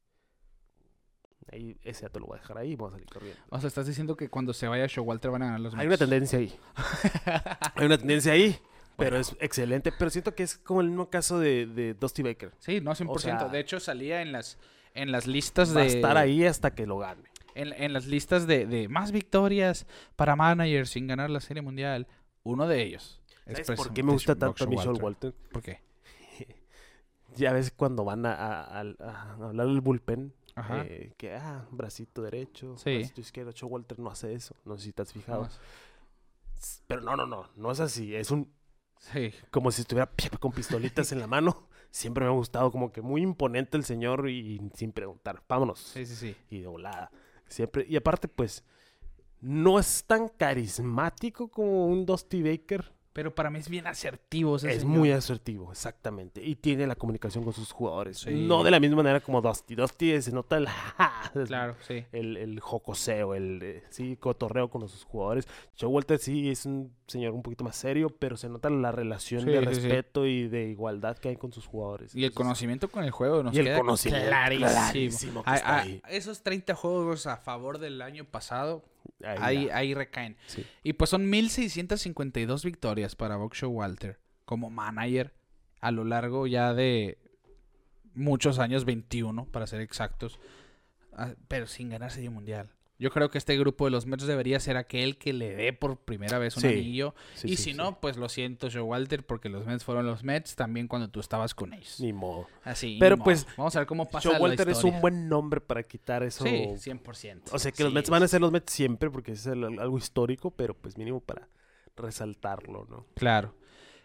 Ahí, ese ya te lo voy a dejar ahí y vamos a salir corriendo. O sea, estás diciendo que cuando se vaya Showalter van a ganar los Hay una tendencia ahí. [laughs] Hay una tendencia ahí. Pero es excelente. Pero siento que es como el mismo caso de, de Dusty Baker. Sí, no, 100%. de hecho, salía en las, en las listas de... Va a estar ahí hasta que lo gane. En, en las listas de, de, más victorias para managers sin ganar la Serie Mundial. Uno de ellos. ¿Sabes por qué me gusta tanto a Michelle Walter? ¿Por qué? [laughs] ya ves cuando van a, a, a hablar del bullpen eh, que, ah, bracito derecho, bracito izquierdo. Walter no hace eso. No sé si te has fijado. Pero no, no, no. No es así. Es un. Sí. Como si estuviera [laughs] con pistolitas en la mano. Siempre me ha gustado, como que muy imponente el señor y sin preguntar. Vámonos. Sí, sí, sí. Y de volada. Siempre. Y aparte, pues. no es tan carismático como un Dusty Baker. Pero para mí es bien asertivo. es muy asertivo, exactamente. Y tiene la comunicación con sus jugadores. No de la misma manera como Dusty. Dusty se nota el... [laughs] claro, sí. El, el jocoseo, el eh, sí, cotorreo con sus jugadores. Joe Walter sí es un señor un poquito más serio, pero se nota la relación de respeto y de igualdad que hay con sus jugadores. Y el conocimiento con el juego nos y el conocimiento, clarísimo. esos 30 juegos a favor del año pasado Ahí, ahí, recaen. Y pues son 1652 victorias para Boxer Walter como manager a lo largo ya de muchos años, 21 para ser exactos, ah, pero sin ganar Serie Mundial. Yo creo que este grupo de los Mets debería ser aquel que le dé por primera vez un anillo. y si no, pues lo siento, Joe Walter, porque los Mets fueron los Mets también cuando tú estabas con ellos. Ni modo. Así. Pero pues. Vamos a ver cómo pasa. Joe Walter es un buen nombre para quitar eso. Sí, 100%. O sea que los Mets van a ser los Mets siempre porque es algo histórico, pero pues mínimo para resaltarlo, ¿no? Claro.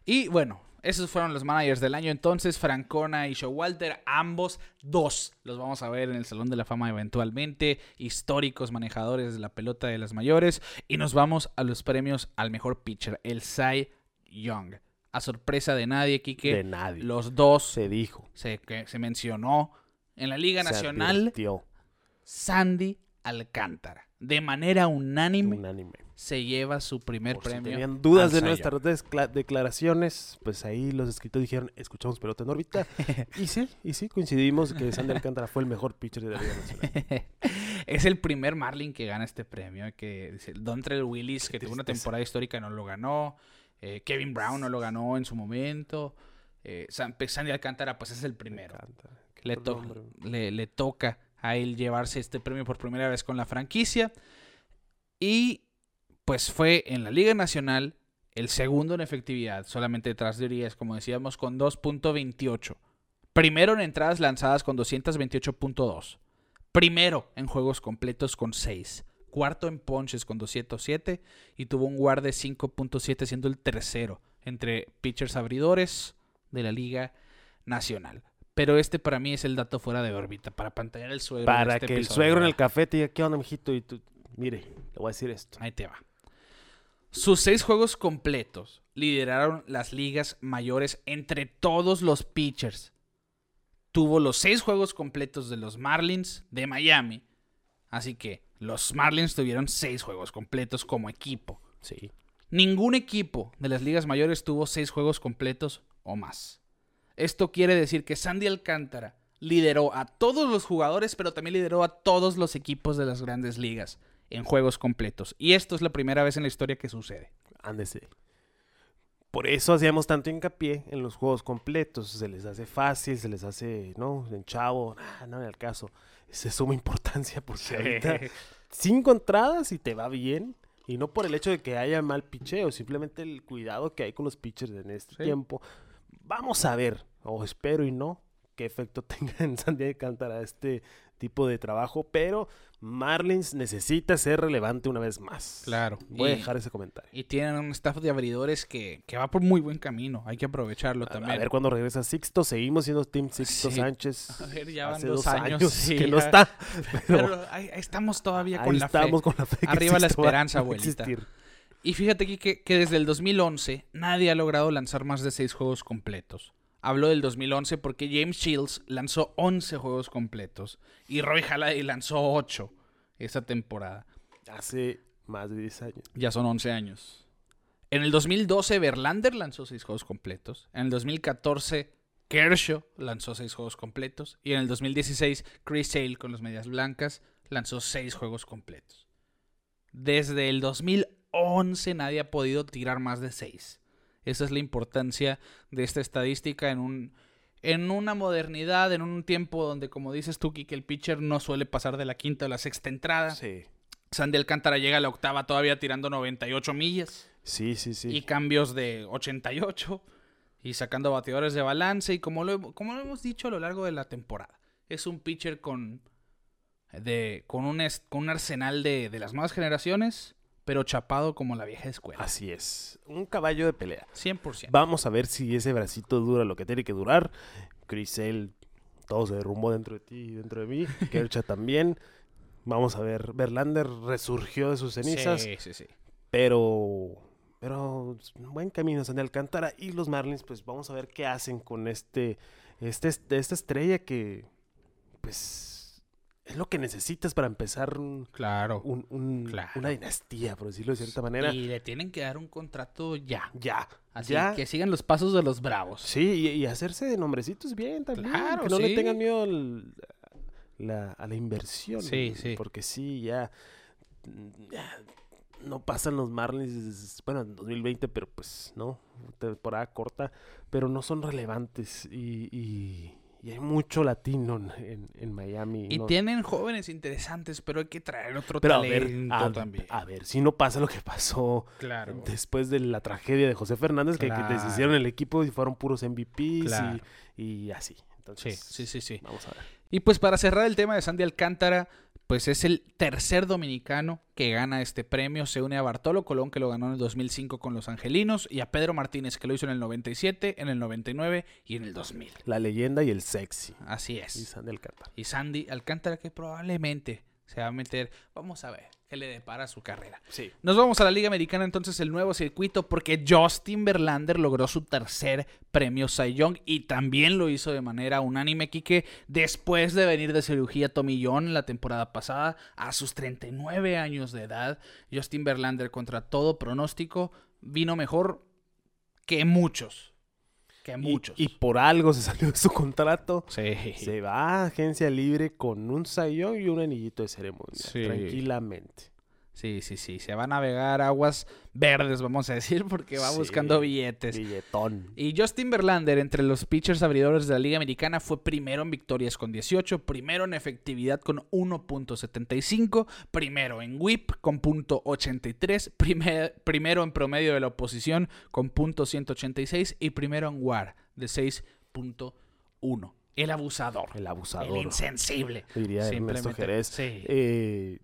Y bueno, esos fueron los managers del año entonces, Francona y Showalter, ambos dos los vamos a ver en el Salón de la Fama eventualmente, históricos manejadores de la pelota de las mayores, y nos vamos a los premios al mejor pitcher, el Cy Young. A sorpresa de nadie, Kike. De nadie. Los dos. Se dijo. Se, que, se mencionó en la Liga Nacional. Sandy Alcántara. De manera unánime. Unánime se lleva su primer premio. Si tenían dudas de nuestras declaraciones, pues ahí los escritores dijeron, escuchamos pelota en órbita. [laughs] y sí, y sí, coincidimos que Sandy Alcántara fue el mejor pitcher de la Liga Nacional. [laughs] es el primer Marlin que gana este premio. Que Dontrell Willis, que tuvo una temporada histórica, no lo ganó. Eh, Kevin Brown no lo ganó en su momento. Eh, Sandy Alcántara, pues es el primero. Le, le, le toca a él llevarse este premio por primera vez con la franquicia. Y pues fue en la Liga Nacional el segundo en efectividad, solamente detrás de Urias, como decíamos, con 2.28. Primero en entradas lanzadas con 228.2. Primero en juegos completos con 6. Cuarto en ponches con 207 y tuvo un guard de 5.7 siendo el tercero entre pitchers abridores de la Liga Nacional. Pero este para mí es el dato fuera de órbita, para pantallar el suegro. Para este que el suegro en el café te diga, ¿qué onda, mijito? Y tú, mire, le voy a decir esto. Ahí te va. Sus seis juegos completos lideraron las ligas mayores entre todos los pitchers. Tuvo los seis juegos completos de los Marlins de Miami. Así que los Marlins tuvieron seis juegos completos como equipo. Sí. Ningún equipo de las ligas mayores tuvo seis juegos completos o más. Esto quiere decir que Sandy Alcántara lideró a todos los jugadores, pero también lideró a todos los equipos de las grandes ligas en juegos completos. Y esto es la primera vez en la historia que sucede. Ándese. Por eso hacíamos tanto hincapié en los juegos completos. Se les hace fácil, se les hace, ¿no? En chavo, no, en el caso. Es de suma importancia porque ahorita cinco entradas y te va bien. Y no por el hecho de que haya mal picheo, simplemente el cuidado que hay con los pitchers en este tiempo. Vamos a ver, o espero y no, qué efecto [laughs] tenga en Santiago de Cántara este tipo de trabajo, pero Marlins necesita ser relevante una vez más. Claro. Voy a dejar ese comentario. Y tienen un staff de abridores que, va por muy buen camino. Hay que aprovecharlo también. A ver cuando regresa Sixto. Seguimos siendo Team Sixto Sánchez. A ver, ya van dos, años, que no está. [laughs] Pero, ahí, estamos todavía con la estamos con la fe. Arriba la esperanza, abuelita. Y fíjate aquí que, que desde el 2011 nadie ha logrado lanzar más de seis juegos completos. Hablo del 2011 porque James Shields lanzó 11 juegos completos y Roy Halladay lanzó 8 esa temporada. Hace más de 10 años. Ya son 11 años. En el 2012 Verlander lanzó 6 juegos completos. En el 2014 Kershaw lanzó 6 juegos completos. Y en el 2016 Chris Sale con las medias blancas lanzó 6 juegos completos. Desde el 2011 nadie ha podido tirar más de 6. Esa es la importancia de esta estadística en un en una modernidad, en un tiempo donde, como dices tú, que el pitcher no suele pasar de la quinta a la sexta entrada. Sí. Sandy Alcántara llega a la octava todavía tirando 98 millas. Sí, sí, sí. Y cambios de 88. Y sacando bateadores de balance. Y como lo, como lo hemos dicho a lo largo de la temporada. Es un pitcher con, de, con, un, con un arsenal de, de las nuevas generaciones pero chapado como la vieja escuela. Así es. Un caballo de pelea. 100%. Vamos a ver si ese bracito dura lo que tiene que durar. Crisel, todo se derrumbó dentro de ti y dentro de mí. [laughs] Kercha también. Vamos a ver. Verlander resurgió de sus cenizas. Sí, sí, sí. Pero. Pero buen camino Sandy Alcántara. Y los Marlins, pues vamos a ver qué hacen con este. Este, esta estrella que. Pues es lo que necesitas para empezar un, claro, un, una dinastía, por decirlo de cierta manera. Y le tienen que dar un contrato ya. Ya. Así que sigan los pasos de los bravos. Sí, y, hacerse de nombrecitos bien también. Claro, que no le tengan miedo a la inversión. Sí, sí. Porque sí, ya, no pasan los Marlins, bueno, en 2020, pero pues no, temporada corta, pero no son relevantes y y hay mucho latino en, Miami. Y tienen jóvenes interesantes, pero hay que traer otro talento también. A ver, si no pasa lo que pasó después de la tragedia de José Fernández, que, deshicieron el equipo y fueron puros MVPs y, y, así. Entonces, sí, sí, sí, sí. Vamos a ver. Y pues para cerrar el tema de Sandy Alcántara, pues es el tercer dominicano que gana este premio. Se une a Bartolo Colón, que lo ganó en el 2005 con los Angelinos, y a Pedro Martínez, que lo hizo en el 97, en el 99 y en el 2000. La leyenda y el sexy. Así es. Y Sandy Alcántara. Y Sandy Alcántara, que probablemente se va a meter. Vamos a ver qué le depara su carrera. Sí. Nos vamos a la Liga Americana entonces, el nuevo circuito, porque Justin Verlander logró su tercer premio Cy Young y también lo hizo de manera unánime, Kike, después de venir de cirugía Tommy John la temporada pasada, a sus 39 años de edad. Justin Verlander, contra todo pronóstico, vino mejor que muchos que muchos. Y, por algo se [laughs] salió de su contrato. Sí. Se va a agencia libre con un sayón y un anillito de ceremonia. Tranquilamente. Sí, sí, sí. Se va a navegar aguas verdes, vamos a decir, [laughs] porque va buscando billetes. Billetón. Y Justin Verlander, entre los pitchers abridores de la Liga Americana, fue primero en victorias con 18, primero en efectividad con 1.75, primero en whip con .83, primero en promedio de la oposición con .186 y primero en WAR de 6.1. El abusador. El abusador. El insensible. Diría Ernesto Jerez. Sí. Eh,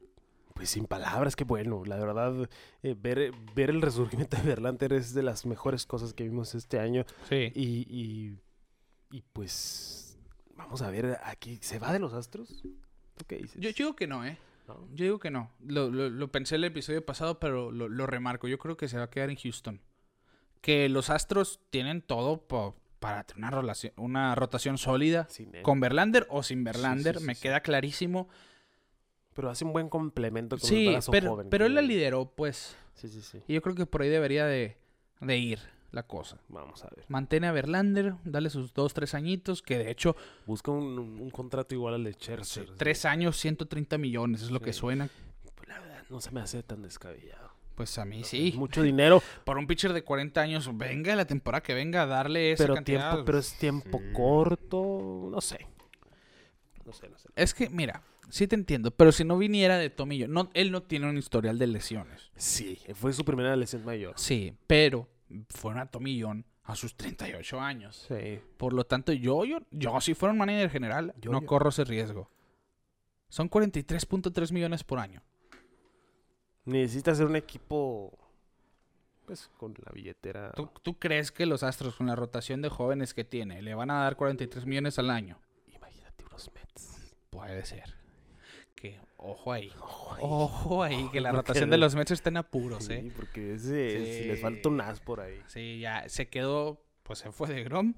pues sin palabras, qué bueno. La verdad, eh, ver, ver el resurgimiento de Verlander es de las mejores cosas que vimos este año. Sí. Y, y, pues, vamos a ver, aquí, ¿se va de los Astros? ¿Tú qué dices? Yo, digo que no, ¿eh? Yo digo que no. Lo, lo, pensé el episodio pasado, pero lo, lo, remarco. Yo creo que se va a quedar en Houston. Que los Astros tienen todo para tener una, relación, una rotación sólida. Con Verlander o sin Verlander, me queda clarísimo. Pero hace un buen complemento con el brazo pero, joven. Pero él la lideró, pues. Sí, sí, sí. Y yo creo que por ahí debería de, ir la cosa. Vamos a ver. Mantene a Verlander, dale sus dos, tres añitos, que de hecho... Busca un, contrato igual al de Scherzer. tres años, 130 millones, es lo que suena. Pues la verdad, no se me hace tan descabellado. Pues a mí sí. Mucho dinero. [laughs] Por un pitcher de 40 años, venga la temporada que venga a darle esa pero cantidad. Tiempo, pero es tiempo corto, no sé. No sé, no sé. Es que, mira, sí te entiendo, pero si no viniera de Tomillo, no, él no tiene un historial de lesiones. Sí, fue su primera lesión mayor. Sí, pero fue a Tomillón a sus 38 años. Sí. Por lo tanto, yo, yo, yo si fuera un manager general, no corro ese riesgo. Son 43.3 millones por año. Necesita ser un equipo pues con la billetera. ¿Tú, ¿Tú, crees que los Astros con la rotación de jóvenes que tiene le van a dar 43 millones al año? Imagínate unos Mets. Puede ser ojo ahí. Ojo ahí, que la [laughs] rotación de los Mets está en apuros, ¿eh? Sí, porque ese, si les falta un as por ahí. Sí, ya se quedó, pues se fue de Grom.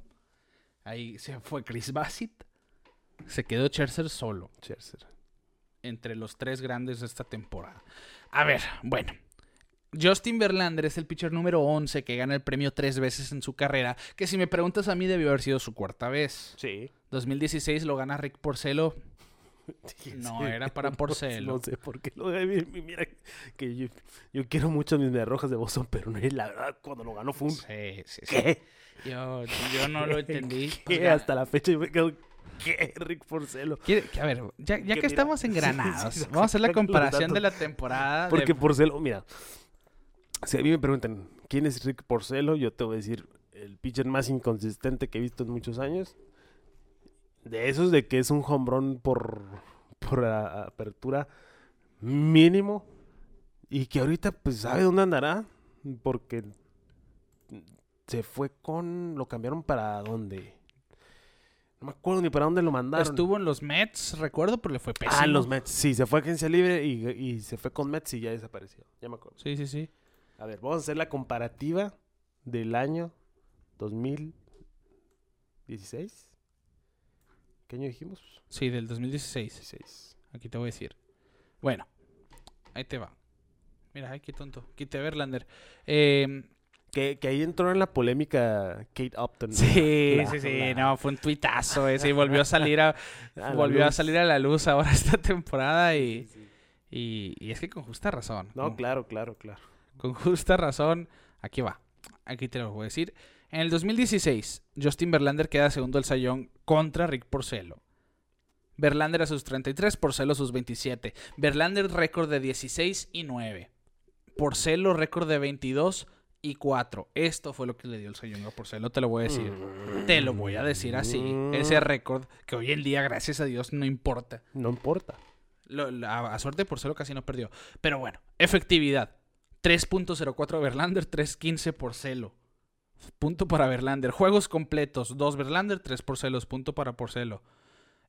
Ahí se fue Chris Bassett. Se quedó Scherzer solo. Scherzer. Entre los tres grandes de esta temporada. A ver, bueno. Justin Verlander es el pitcher número 11 que gana el premio tres veces en su carrera, que si me preguntas a mí debió haber sido su cuarta vez. Sí. 2016 lo gana Rick Porcelo, [laughs] no, era para [laughs] Porcelo. No sé por qué lo Mira, que yo, quiero mucho a mis rojas de Boston, pero la verdad, cuando lo ganó fue un. Sí, sí, ¿Qué? Yo, yo no lo [laughs] entendí. ¿Qué? Hasta la fecha yo me quedo. ¿Qué? Rick Porcelo. A ver, ya, ya que, estamos en Granados, vamos a hacer la comparación de la temporada. Porque Porcelo, mira. Si a mí me preguntan quién es Rick Porcelo, yo te voy a decir el pitcher más inconsistente que he visto en muchos años de esos de que es un hombrón por, por apertura mínimo. Y que ahorita, pues, sabe dónde andará. Porque se fue con. Lo cambiaron para dónde. No me acuerdo ni para dónde lo mandaron. Estuvo en los Mets, recuerdo, pero le fue pésimo. Ah, en los Mets. Sí, se fue a agencia libre y, y se fue con Mets y ya desapareció. Ya me acuerdo. Sí, sí, sí. A ver, vamos a hacer la comparativa del año 2016. ¿Qué año dijimos? Sí, del 2016. Aquí te voy a decir. Bueno, ahí te va. Mira, ay, qué tonto. Quite Verlander. Eh, que, que, ahí entró en la polémica Kate Upton. Sí, sí, sí. No, fue un tuitazo ese. Y volvió a salir a, [laughs] volvió a salir a la luz ahora [laughs] esta temporada y, y, y, es que con justa razón. No, claro, claro, claro. Con justa razón. Aquí va. Aquí te lo voy a decir. En el 2016, Justin Verlander queda segundo del Sayón contra Rick Porcelo. Verlander a sus 33, Porcelo a sus 27. Verlander récord de 16 y 9. Porcelo récord de 22 y 4. Esto fue lo que le dio el Sayón a Porcelo, te lo voy a decir. Te lo voy a decir así. Ese récord que hoy en día, gracias a Dios, no importa. No importa. a, suerte Porcelo casi no perdió. Pero bueno, efectividad. 3.04 Verlander, 3.15 Porcelo. Punto para Verlander. Juegos completos, 2 Verlander, 3 Porcelos. Punto para Porcelo.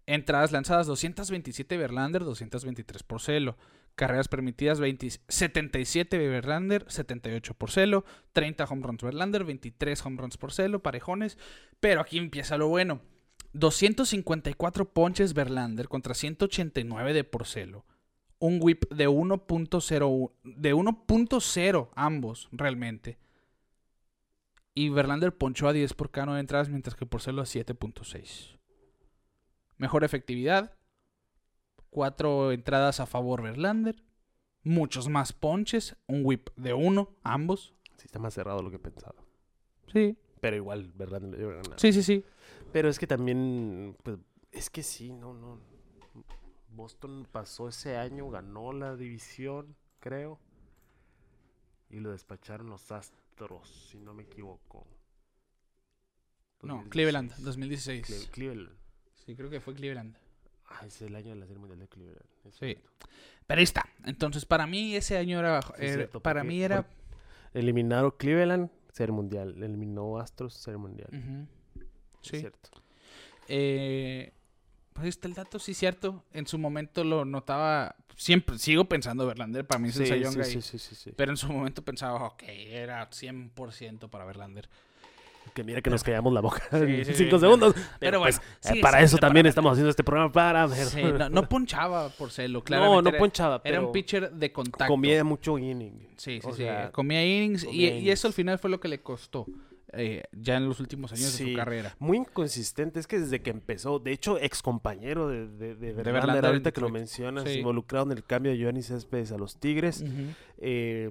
Entradas lanzadas 227 Verlander, 223 por celo. Carreras permitidas 77 Verlander, 78 por celo. 30 home runs Verlander, 23 home runs por celo, parejones. Pero aquí empieza lo bueno. 254 ponches Verlander contra 189 de Porcelo. Un whip de 1.0 de 1.0 ambos realmente. Y Verlander ponchó a 10 por cada 9 entradas mientras que Porcelo a 7.6 mejor efectividad, cuatro entradas a favor Verlander, muchos más ponches, un whip de uno, ambos. Sí, está más cerrado lo que pensaba. Sí. Pero igual Verlander le dio Sí, sí, sí. Pero es que también, pues, es que sí, no, no. Boston pasó ese año, ganó la división, creo. Y lo despacharon los Astros, si no me equivoco. No, Cleveland, 2016. Cleveland. Sí, creo que fue Cleveland. Ah, es el año de la Serie Mundial de Cleveland. sí. Pero ahí está. Entonces, para mí ese año era... para mí era... Eliminaron Cleveland, Serie Mundial. Eliminó Astros, Serie Mundial. Sí. cierto. Eh, pues está el dato, sí, cierto. En su momento lo notaba. Siempre sigo pensando Verlander. Para mí es el sí, sí, sí, sí, Pero en su momento pensaba, ok, era 100% para Verlander. Que mira que nos callamos la boca en cinco segundos. Pero, pues, bueno, eh, para eso también estamos haciendo este programa para ver. no, ponchaba por celo, claro. No, no ponchaba. Era, un pitcher de contacto. Comía mucho inning. Sí, sí, sí. Comía innings, y, eso al final fue lo que le costó. Eh, ya en los últimos años de su carrera. Muy inconsistente, es que desde que empezó, de hecho, ex compañero de, de, de, Verlander, ahorita que lo mencionas, involucrado en el cambio de Johnny Céspedes a los Tigres, eh,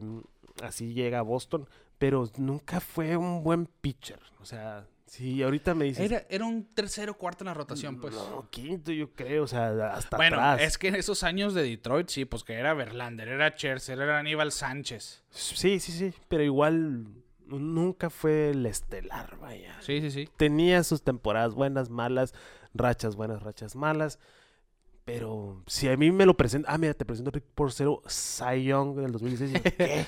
así llega a Boston pero nunca fue un buen pitcher. O sea, si ahorita me dices... Era, era un tercero cuarto en la rotación, pues. No, quinto yo creo, o sea, hasta bueno, es que en esos años de Detroit, sí, pues que era Verlander, era Scherzer, era Aníbal Sánchez. Sí, sí, sí, pero igual nunca fue el estelar, vaya. Sí, sí, sí. Tenía sus temporadas buenas, malas, rachas buenas, rachas malas. Pero si a mí me lo presenta, ah, mira, te presento Rick Porcero Cy Young del 2016. [laughs] ¿Qué?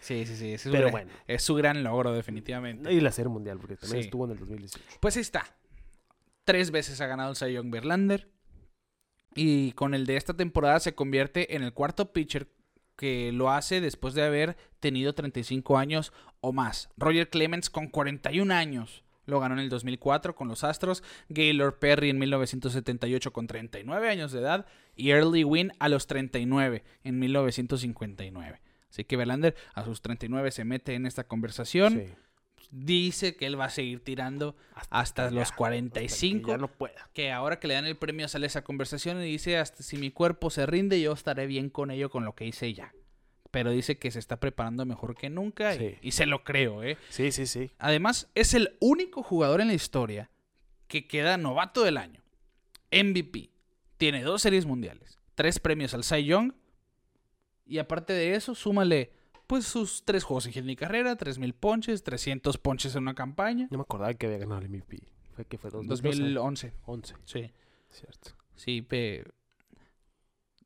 sí, sí, sí, sí, Pero bueno, es su gran logro, definitivamente. Y la Serie Mundial, porque también estuvo en el 2018. Pues ahí está. Tres veces ha ganado el Cy Young Verlander. Y con el de esta temporada se convierte en el cuarto pitcher que lo hace después de haber tenido 35 años o más. Roger Clemens con 41 años lo ganó en el 2004 con los Astros, Gaylord Perry en 1978 con 39 años de edad y Early Wynn a los 39 en 1959. Así que Verlander a sus 39 se mete en esta conversación. Dice que él va a seguir tirando hasta, los 45. que, no pueda. que ahora que le dan el premio sale esa conversación y dice, hasta si mi cuerpo se rinde, yo estaré bien con ello, con lo que hice ya pero dice que se está preparando mejor que nunca y, se lo creo, ¿eh? Sí, sí, sí. Además, es el único jugador en la historia que queda novato del año. MVP. Tiene dos series mundiales, tres premios al Cy Young y aparte de eso, súmale pues sus tres juegos en mi carrera, 3000 ponches, 300 ponches en una campaña. No me acordaba que había ganado el MVP. Fue que fue 2011. 11. Sí. Cierto. Sí, pero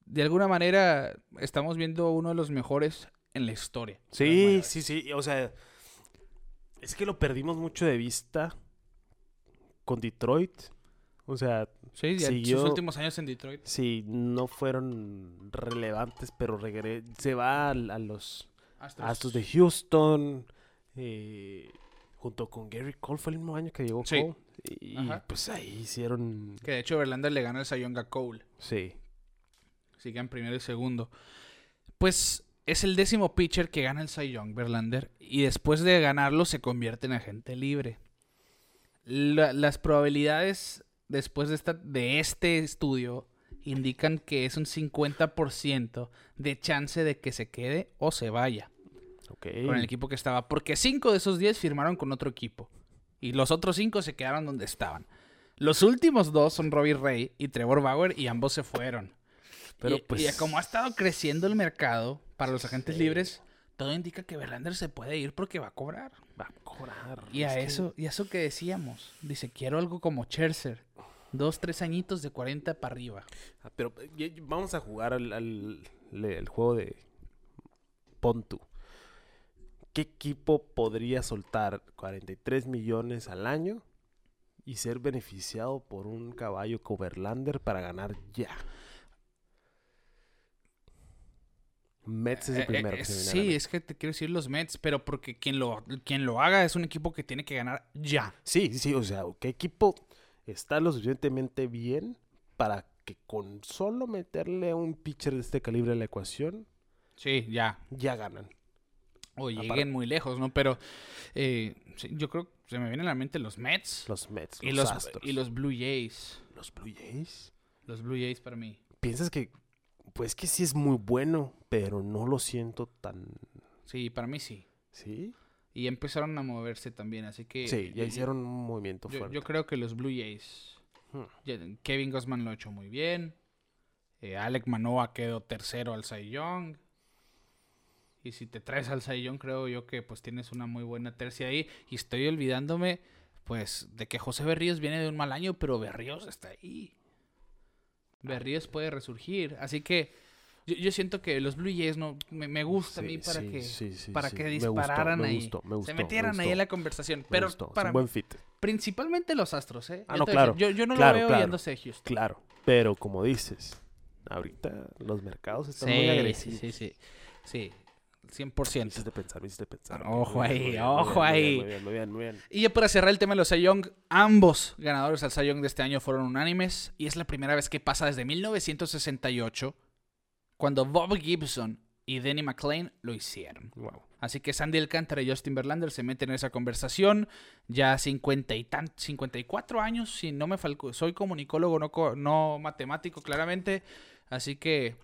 de alguna manera estamos viendo uno de los mejores en la historia. Sí, sí, sí. O sea, es que lo perdimos mucho de vista con Detroit O sea, sí, sus últimos años en Detroit. Sí, no fueron relevantes, pero se va a, los Astros. de Houston. Eh, junto con Gary Cole fue el mismo año que llegó Cole. Y pues ahí hicieron. Que de hecho Verlander le gana el Sayong a Cole. Sí. Sigan primero y segundo. Pues es el décimo pitcher que gana el Cy Young, Verlander, y después de ganarlo se convierte en agente libre. las probabilidades después de, esta, de este estudio indican que es un 50% de chance de que se quede o se vaya con el equipo que estaba. Porque 5 de esos 10 firmaron con otro equipo. Y los otros 5 se quedaron donde estaban. Los últimos dos son Robbie Ray y Trevor Bauer y ambos se fueron. Pero y, pues... como ha estado creciendo el mercado para los agentes libres, todo indica que Verlander se puede ir porque va a cobrar. Va a cobrar. Y a eso, y eso que decíamos, dice, quiero algo como Cherser. Dos, tres añitos de 40 para arriba. Ah, pero vamos a jugar al, al, juego de Pontu. ¿Qué equipo podría soltar 43 millones al año y ser beneficiado por un caballo como Verlander para ganar ya? Mets es el eh, primero. que se sí, es que te quiero decir los Mets, pero porque quien lo, quien lo haga es un equipo que tiene que ganar ya. Sí, sí, o sea, ¿qué equipo está lo suficientemente bien para que con solo meterle un pitcher de este calibre a la ecuación, sí, ya, ya ganan? O lleguen muy lejos, ¿no? Pero eh, yo creo que se me vienen a la mente los Mets. Los Mets, y los, Astros. Y los Blue Jays. ¿Los Blue Jays? Los Blue Jays para mí. ¿Piensas que pues que sí es muy bueno, pero no lo siento tan... Sí, para mí sí. ¿Sí? Y empezaron a moverse también, así que... Sí, ya hicieron un movimiento yo, fuerte. Yo creo que los Blue Jays... Hmm. Kevin Gossman lo ha hecho muy bien. Eh, Alec Manoa quedó tercero al Cy Young. Y si te traes al Young, creo yo que pues tienes una muy buena tercia ahí. Y estoy olvidándome, pues, de que José Berríos viene de un mal año, pero Berríos está ahí. Berríos puede resurgir. Así que yo, siento que los Blue Jays no me, gusta a mí para que para que dispararan ahí. se metieran ahí en la conversación. Pero para un buen fit. Principalmente los Astros, ¿eh? Ah, no, claro. Yo, yo no lo veo yéndose Houston. Claro, pero como dices, ahorita los mercados están muy agresivos. Sí, sí, sí. 100%. Me hiciste pensar, me hiciste pensar. Ojo ahí, ojo ahí. Muy bien, muy bien, muy bien. Y ya para cerrar el tema de los Young, ambos ganadores al Young de este año fueron unánimes y es la primera vez que pasa desde 1968 cuando Bob Gibson y Danny McClain lo hicieron. Wow. Así que Sandy Alcántara y Justin Verlander se meten en esa conversación. Ya 50 y tan, 54 años, si no me falco. Soy comunicólogo, no, no matemático, claramente. Así que,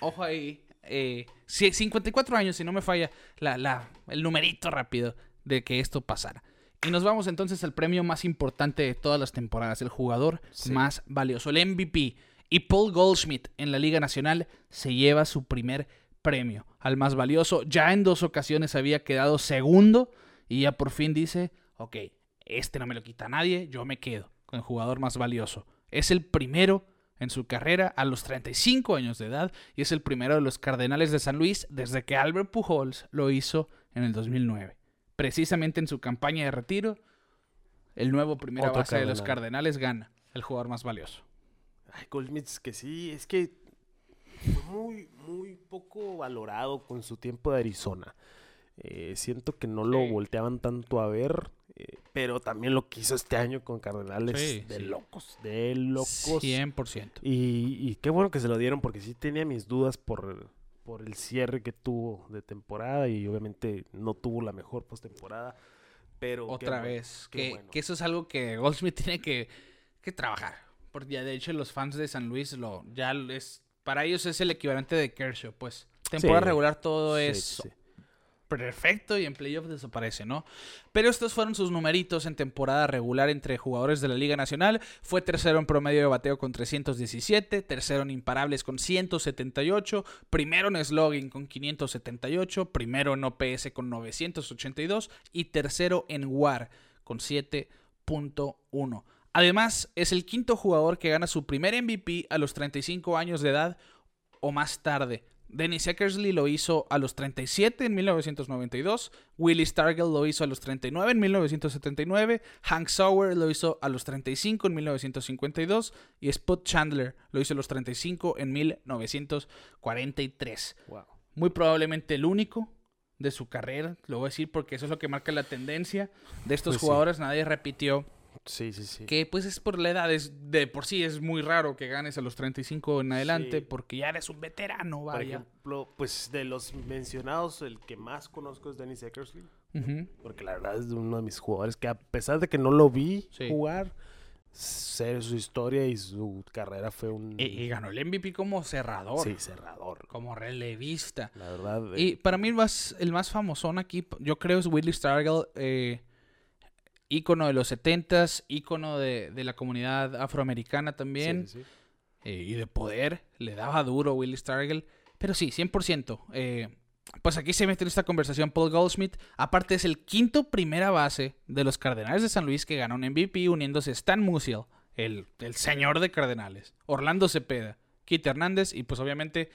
ojo ahí eh, 54 años, si no me falla la, el numerito rápido de que esto pasara. Y nos vamos entonces al premio más importante de todas las temporadas, el jugador más valioso, el MVP. Y Paul Goldschmidt en la Liga Nacional se lleva su primer premio al más valioso. Ya en dos ocasiones había quedado segundo y ya por fin dice, ok, este no me lo quita nadie, yo me quedo con el jugador más valioso. Es el primero en su carrera a los 35 años de edad y es el primero de los Cardenales de San Luis desde que Albert Pujols lo hizo en el 2009. Precisamente en su campaña de retiro, el nuevo primera base de los Cardenales gana el jugador más valioso. Ay, Goldschmidt, es que sí, es que fue muy, muy poco valorado con su tiempo de Arizona. Eh, siento que no lo volteaban tanto a ver. Pero también lo que hizo este año con Cardenales de locos, de locos. 100%. Y, y, qué bueno que se lo dieron porque sí tenía mis dudas por, por el cierre que tuvo de temporada y obviamente no tuvo la mejor postemporada. Pero otra vez, que, que, eso es algo que Goldsmith tiene que, que trabajar. Porque ya de hecho los fans de San Luis lo ya es para ellos es el equivalente de Kershaw, pues. Temporada regular todo es perfecto y en playoffs desaparece, ¿no? Pero estos fueron sus numeritos en temporada regular entre jugadores de la Liga Nacional. Fue tercero en promedio de bateo con 317, tercero en imparables con 178, primero en slogan con 578, primero en OPS con 982 y tercero en WAR con 7.1. Además, es el quinto jugador que gana su primer MVP a los 35 años de edad o más tarde Dennis Eckersley lo hizo a los 37 en 1992, Willie Stargell lo hizo a los 39 en 1979, Hank Sauer lo hizo a los 35 en 1952 y Spud Chandler lo hizo a los 35 en 1943. Muy probablemente el único de su carrera, lo voy a decir porque eso es lo que marca la tendencia de estos pues jugadores, nadie repitió Sí, sí, sí. Que pues es por la edad, es, de por sí es muy raro que ganes a los 35 en adelante porque ya eres un veterano, vaya. Por ejemplo, pues de los mencionados, el que más conozco es Dennis Eckersley. Porque la verdad es uno de mis jugadores que a pesar de que no lo vi jugar, sé su historia y su carrera fue un... Y, ganó el MVP como cerrador. Sí, cerrador. Como relevista. La verdad. Y para mí el más, el más famosón aquí, yo creo es Willie Stargell. Eh, ícono de los setentas, ícono de, de la comunidad afroamericana también. Eh, y de poder, le daba duro Willie Stargell. Pero sí, 100%. Eh, pues aquí se mete en esta conversación Paul Goldsmith. Aparte es el quinto primera base de los Cardenales de San Luis que ganó un MVP uniéndose Stan Musial, el, el señor de Cardenales, Orlando Cepeda, Kit Hernández y pues obviamente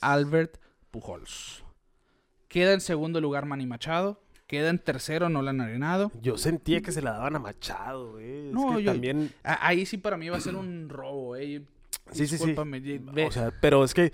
Albert Pujols. Queda en segundo lugar Manny Machado, Queda en tercero Nolan Arenado. Yo sentía que se la daban a Machado, eh. No, yo, también... Ahí sí para mí va a ser un robo, eh. Sí, sí, sí. O sea, pero es que...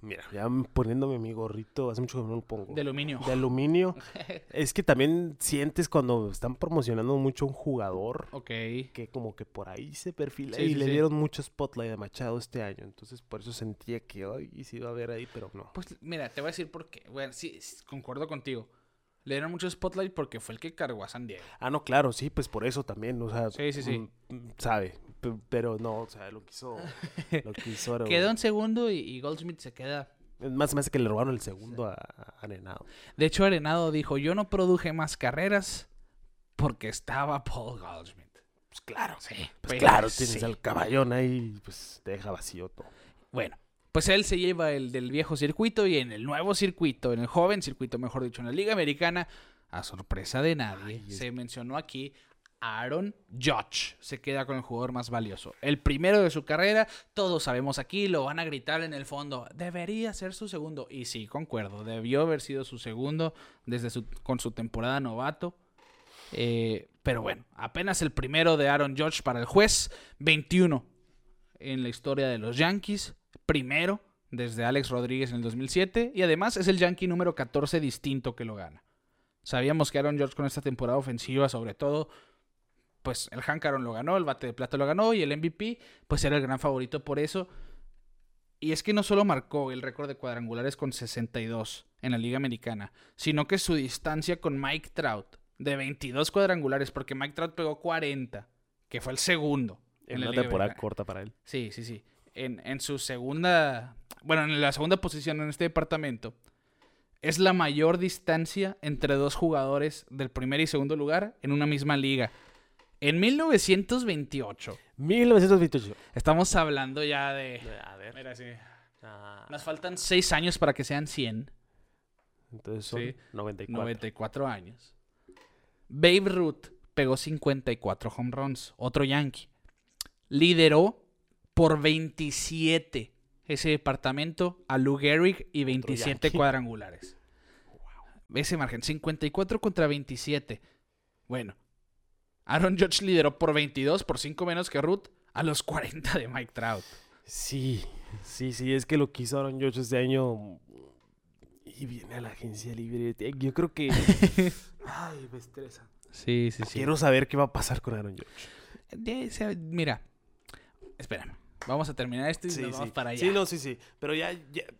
Mira, ya poniéndome mi gorrito, hace mucho que no lo pongo. De aluminio. De aluminio. [laughs] es que también sientes cuando están promocionando mucho un jugador. Ok. Que como que por ahí se perfila. y le dieron mucho spotlight a Machado este año. Entonces por eso sentía que hoy sí iba a ver ahí, pero no. Pues mira, te voy a decir por qué. Bueno, sí, concuerdo contigo le dieron mucho spotlight porque fue el que cargó a San Diego. Ah, no, claro, sí, pues por eso también, o sea, sí, sí, sí. Mm, sabe, pero no, o sea, lo quiso, lo [laughs] quiso. Quedó en segundo y, Goldsmith se queda. Más más que le robaron el segundo a, Arenado. De hecho, Arenado dijo, yo no produje más carreras porque estaba Paul Goldsmith. Pues claro, sí. Pues claro, [laughs] tienes al caballón ahí, pues te deja vacío todo. Bueno, pues él se lleva el del viejo circuito y en el nuevo circuito, en el joven circuito, mejor dicho, en la Liga Americana, a sorpresa de nadie, se mencionó aquí Aaron Judge se queda con el jugador más valioso. El primero de su carrera, todos sabemos aquí, lo van a gritar en el fondo. Debería ser su segundo. Y sí, concuerdo, debió haber sido su segundo desde su, con su temporada novato. Eh, pero bueno, apenas el primero de Aaron Judge para el juez, 21 en la historia de los Yankees primero desde Alex Rodríguez en el 2007 y además es el Yankee número 14 distinto que lo gana. Sabíamos que Aaron George con esta temporada ofensiva sobre todo, pues el Hank Aaron lo ganó, el bate de plata lo ganó y el MVP pues era el gran favorito por eso. Y es que no solo marcó el récord de cuadrangulares con 62 en la Liga Americana, sino que su distancia con Mike Trout de 22 cuadrangulares, porque Mike Trout pegó 40, que fue el segundo. En, la temporada corta para él. Sí, sí, sí en, su segunda, bueno, en la segunda posición en este departamento, es la mayor distancia entre dos jugadores del primer y segundo lugar en una misma liga. En 1928. 1928. Estamos hablando ya de... A ver. Mira, sí. Ah. Nos faltan seis años para que sean 100. Entonces son 94. 94 años. Babe Ruth pegó 54 home runs. Otro Yankee. Lideró por 27 ese departamento a Lou Gehrig y 27 cuadrangulares. Ese margen, 54 contra 27. Bueno, Aaron Judge lideró por 22, por 5 menos que Ruth, a los 40 de Mike Trout. Sí, sí, sí, es que lo quiso Aaron Judge este año y viene a la agencia libre. Yo creo que... [laughs] Ay, me estresa. Sí, sí, sí. Quiero saber qué va a pasar con Aaron Judge. Mira, espérame. Vamos a terminar esto y nos vamos para allá. Sí, no, sí, sí. Pero ya,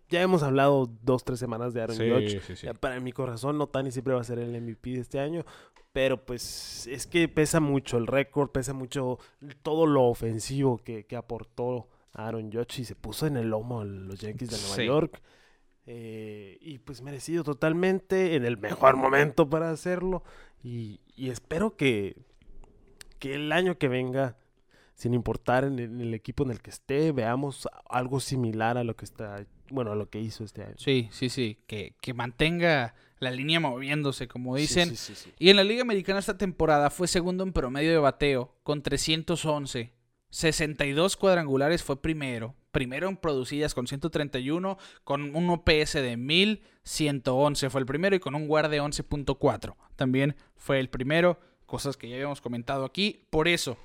ya, hemos hablado dos, tres semanas de Aaron sí, Sí, para mi corazón, no Tani siempre va a ser el MVP de este año. Pero pues es que pesa mucho el récord, pesa mucho todo lo ofensivo que, que aportó Aaron Judge y se puso en el lomo a los Yankees de Nueva York. Eh, y pues merecido totalmente, en el mejor momento para hacerlo. Y, y espero que, que el año que venga sin importar en el, equipo en el que esté, veamos algo similar a lo que está, bueno, a lo que hizo este año. Sí, sí, sí, que, que mantenga la línea moviéndose, como dicen. y en la Liga Americana esta temporada fue segundo en promedio de bateo, con 311. 62 cuadrangulares fue primero, primero en producidas con 131, con un OPS de 1111 fue el primero y con un WAR de 11.4 también fue el primero, cosas que ya habíamos comentado aquí. Por eso,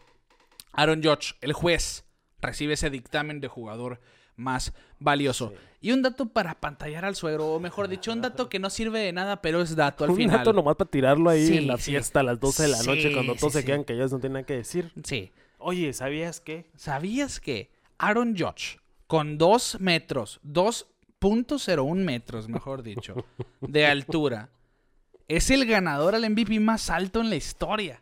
Aaron Judge, el juez, recibe ese dictamen de jugador más valioso. Y un dato para pantallar al suegro, o mejor dicho, un dato que no sirve de nada, pero es dato al final. Un dato nomás para tirarlo ahí en la fiesta a las 12 de la noche cuando todos se quedan que ellos no tienen nada que decir. Sí. Oye, ¿sabías qué? ¿Sabías que Aaron Judge, con 2 metros, 2.01 metros, mejor dicho, de altura, es el ganador al MVP más alto en la historia?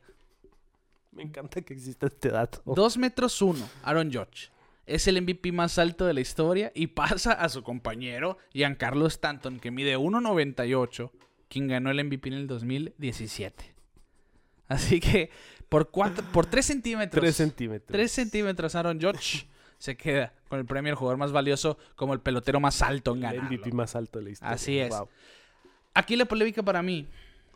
Me encanta que exista este dato. 2 metros 1, Aaron Judge es el MVP más alto de la historia y pasa a su compañero Giancarlo Stanton, que mide 1.98, quien ganó el MVP en el 2017. Así que por, cuatro, por 3 centímetros. 3 centímetros. 3 centímetros Aaron Judge se queda con el premio al jugador más valioso como el pelotero más alto en ganar. El MVP más alto de la historia. Así es. Aquí la polémica para mí,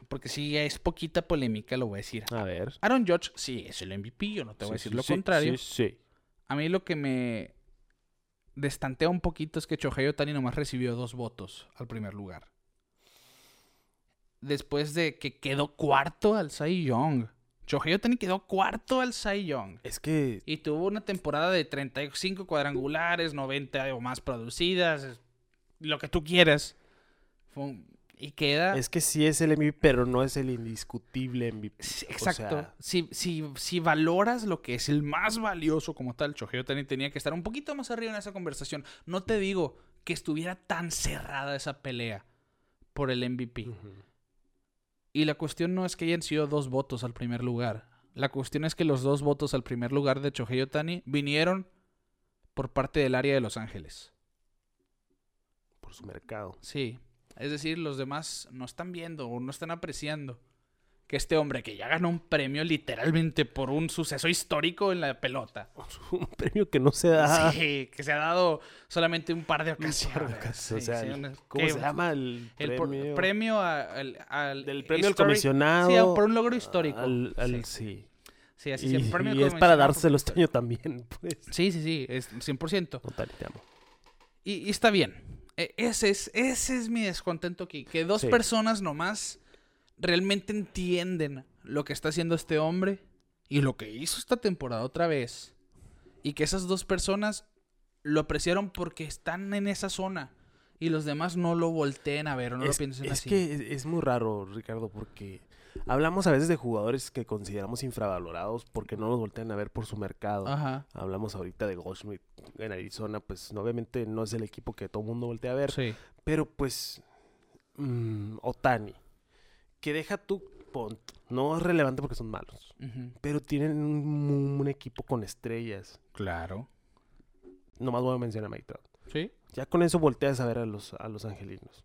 porque si es poquita polémica, lo voy a decir. A ver. Aaron Judge sí es el MVP, yo no te voy a decir lo contrario. Sí, sí. A mí lo que me destantea un poquito es que Chohei Otani nomás recibió dos votos al primer lugar. Después de que quedó cuarto al Cy Young. Chohei Otani quedó cuarto al Cy Young. Es que... Y tuvo una temporada de 35 cuadrangulares, 90 o más producidas, lo que tú quieras. Fue un y queda. Es que sí es el MVP, pero no es el indiscutible MVP. exacto. si, si, si, valoras lo que es el más valioso como tal, Chojeo también tenía que estar un poquito más arriba en esa conversación. No te digo que estuviera tan cerrada esa pelea por el MVP. Y la cuestión no es que hayan sido dos votos al primer lugar. La cuestión es que los dos votos al primer lugar de Chohei Tani vinieron por parte del área de Los Ángeles. Por su mercado. Sí. Es decir, los demás no están viendo o no están apreciando que este hombre que ya ganó un premio literalmente por un suceso histórico en la pelota. [laughs] Un premio que no se da. Sí, que se ha dado solamente un par de ocasiones. o sea, ¿cómo se llama el premio? premio al, Del premio al comisionado. Sí, por un logro histórico. sí. sí. así y, el premio y es para dárselo este año también, pues. Sí, sí, sí, es 100%. Total, te amo. y está bien. E, ese es, ese es mi descontento aquí. Que dos personas nomás realmente entienden lo que está haciendo este hombre y lo que hizo esta temporada otra vez. Y que esas dos personas lo apreciaron porque están en esa zona. Y los demás no lo volteen a ver o no lo piensen así. Es que es muy raro, Ricardo, porque Hablamos a veces de jugadores que consideramos infravalorados porque no los voltean a ver por su mercado. Hablamos ahorita de Goldschmidt en Arizona, pues obviamente no es el equipo que todo el mundo voltea a ver. Pero pues, mm, Otani, que deja tu punto. No es relevante porque son malos, pero tienen un, equipo con estrellas. Claro. Nomás voy a mencionar a Mike Trout. Sí. Ya con eso volteas a ver a los, a los angelinos.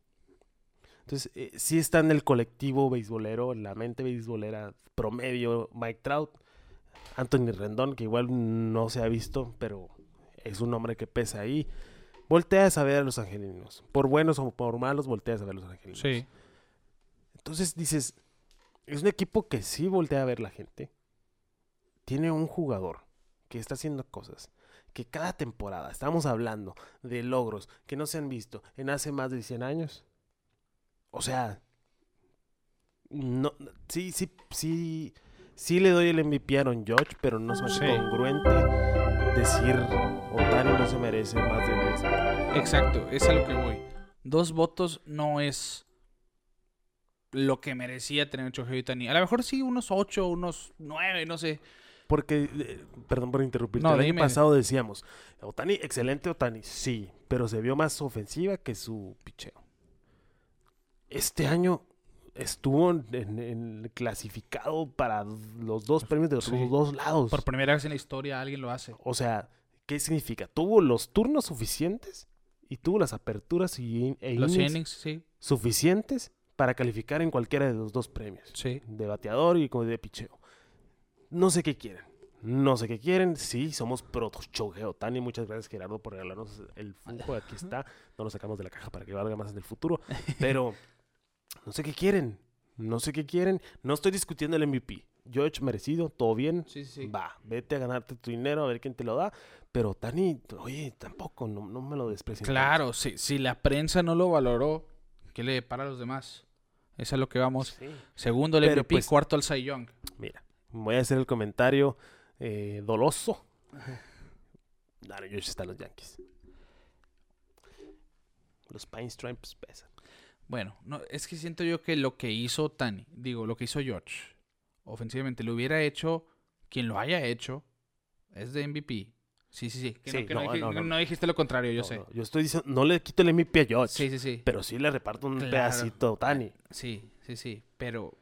Entonces, eh, sí está en el colectivo beisbolero, en la mente beisbolera promedio, Mike Trout, Anthony Rendón, que igual no se ha visto, pero es un hombre que pesa ahí. Volteas a ver a los angelinos. Por buenos o por malos, volteas a ver a los angelinos. Sí. Entonces dices, es un equipo que sí voltea a ver la gente. Tiene un jugador que está haciendo cosas que cada temporada estamos hablando de logros que no se han visto en hace más de 100 años. O sea, no, sí, sí, sí, sí le doy el MVP a Aaron Judge, pero no es congruente decir Otani no se merece más de 10. Exacto, es a lo que voy. Dos votos no es lo que merecía tener Chohei Otani. A lo mejor sí unos ocho, unos nueve, no sé. Porque, eh, perdón por interrumpir, el año pasado decíamos, Otani, excelente Otani, sí, pero se vio más ofensiva que su picheo este año estuvo en, clasificado para los dos premios de los dos lados. Por primera vez en la historia alguien lo hace. O sea, ¿qué significa? Tuvo los turnos suficientes y tuvo las aperturas y e los innings, sí. suficientes para calificar en cualquiera de los dos premios. Sí. De bateador y de picheo. No sé qué quieren. No sé qué quieren. Sí, somos pro Shohei Tani. Muchas gracias, Gerardo, por regalarnos el flujo. Aquí [laughs] está. No lo sacamos de la caja para que valga más en el futuro. Pero no sé qué quieren. No sé qué quieren. No estoy discutiendo el MVP. George merecido, todo bien. Sí, sí. Va, vete a ganarte tu dinero, a ver quién te lo da. Pero Tani, oye, tampoco, no, me lo desprecié. Claro, si, si la prensa no lo valoró, ¿qué le para a los demás? Eso es lo que vamos. Segundo el MVP, pues, cuarto al Cy Young. Mira, voy a hacer el comentario eh, doloso. [laughs] Dale, George están los Yankees. Los Pine Stripes pesan. Bueno, no, es que siento yo que lo que hizo Tani, digo, lo que hizo George, ofensivamente, lo hubiera hecho quien lo haya hecho, es de MVP. Sí, sí, sí. no, dijiste lo contrario, yo sé. Yo estoy diciendo, no le quito el MVP a George. Sí, sí, sí. Pero sí le reparto un pedacito a Tani. Sí, sí, sí. Pero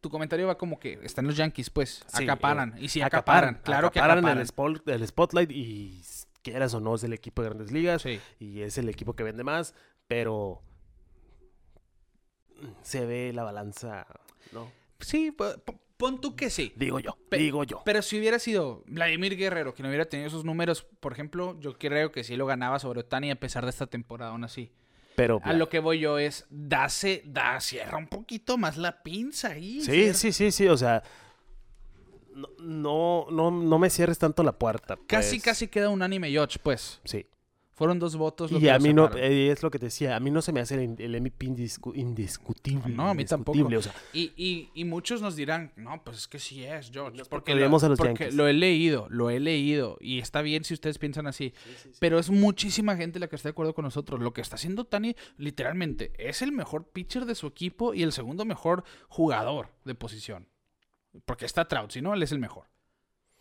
tu comentario va como que están los Yankees, pues, acaparan. y si acaparan, claro que acaparan. El, el spotlight y quieras o no es el equipo de grandes ligas y es el equipo que vende más pero se ve la balanza, ¿no? Sí, pon tú que sí. Digo yo, digo yo. Pero si hubiera sido Vladimir Guerrero, que no hubiera tenido esos números, por ejemplo, yo creo que sí lo ganaba sobre Otani a pesar de esta temporada aún así. Pero a lo que voy yo es, dase, da, cierra un poquito más la pinza ahí. Sí, sí, sí, sí, o sea, no, no, no, me cierres tanto la puerta. Casi, pues. casi queda un anime George, pues. Sí. Fueron dos votos. y a mí no, eh, es lo que te decía, a mí no se me hace el, MVP indiscutible. No, a mí tampoco. y, y, muchos nos dirán, no, pues es que sí es, George. porque, lo, a los porque lo he leído, lo he leído. Y está bien si ustedes piensan así. pero es muchísima gente la que está de acuerdo con nosotros. Lo que está haciendo Tani, literalmente, es el mejor pitcher de su equipo y el segundo mejor jugador de posición. Porque está Trout, si no, él es el mejor.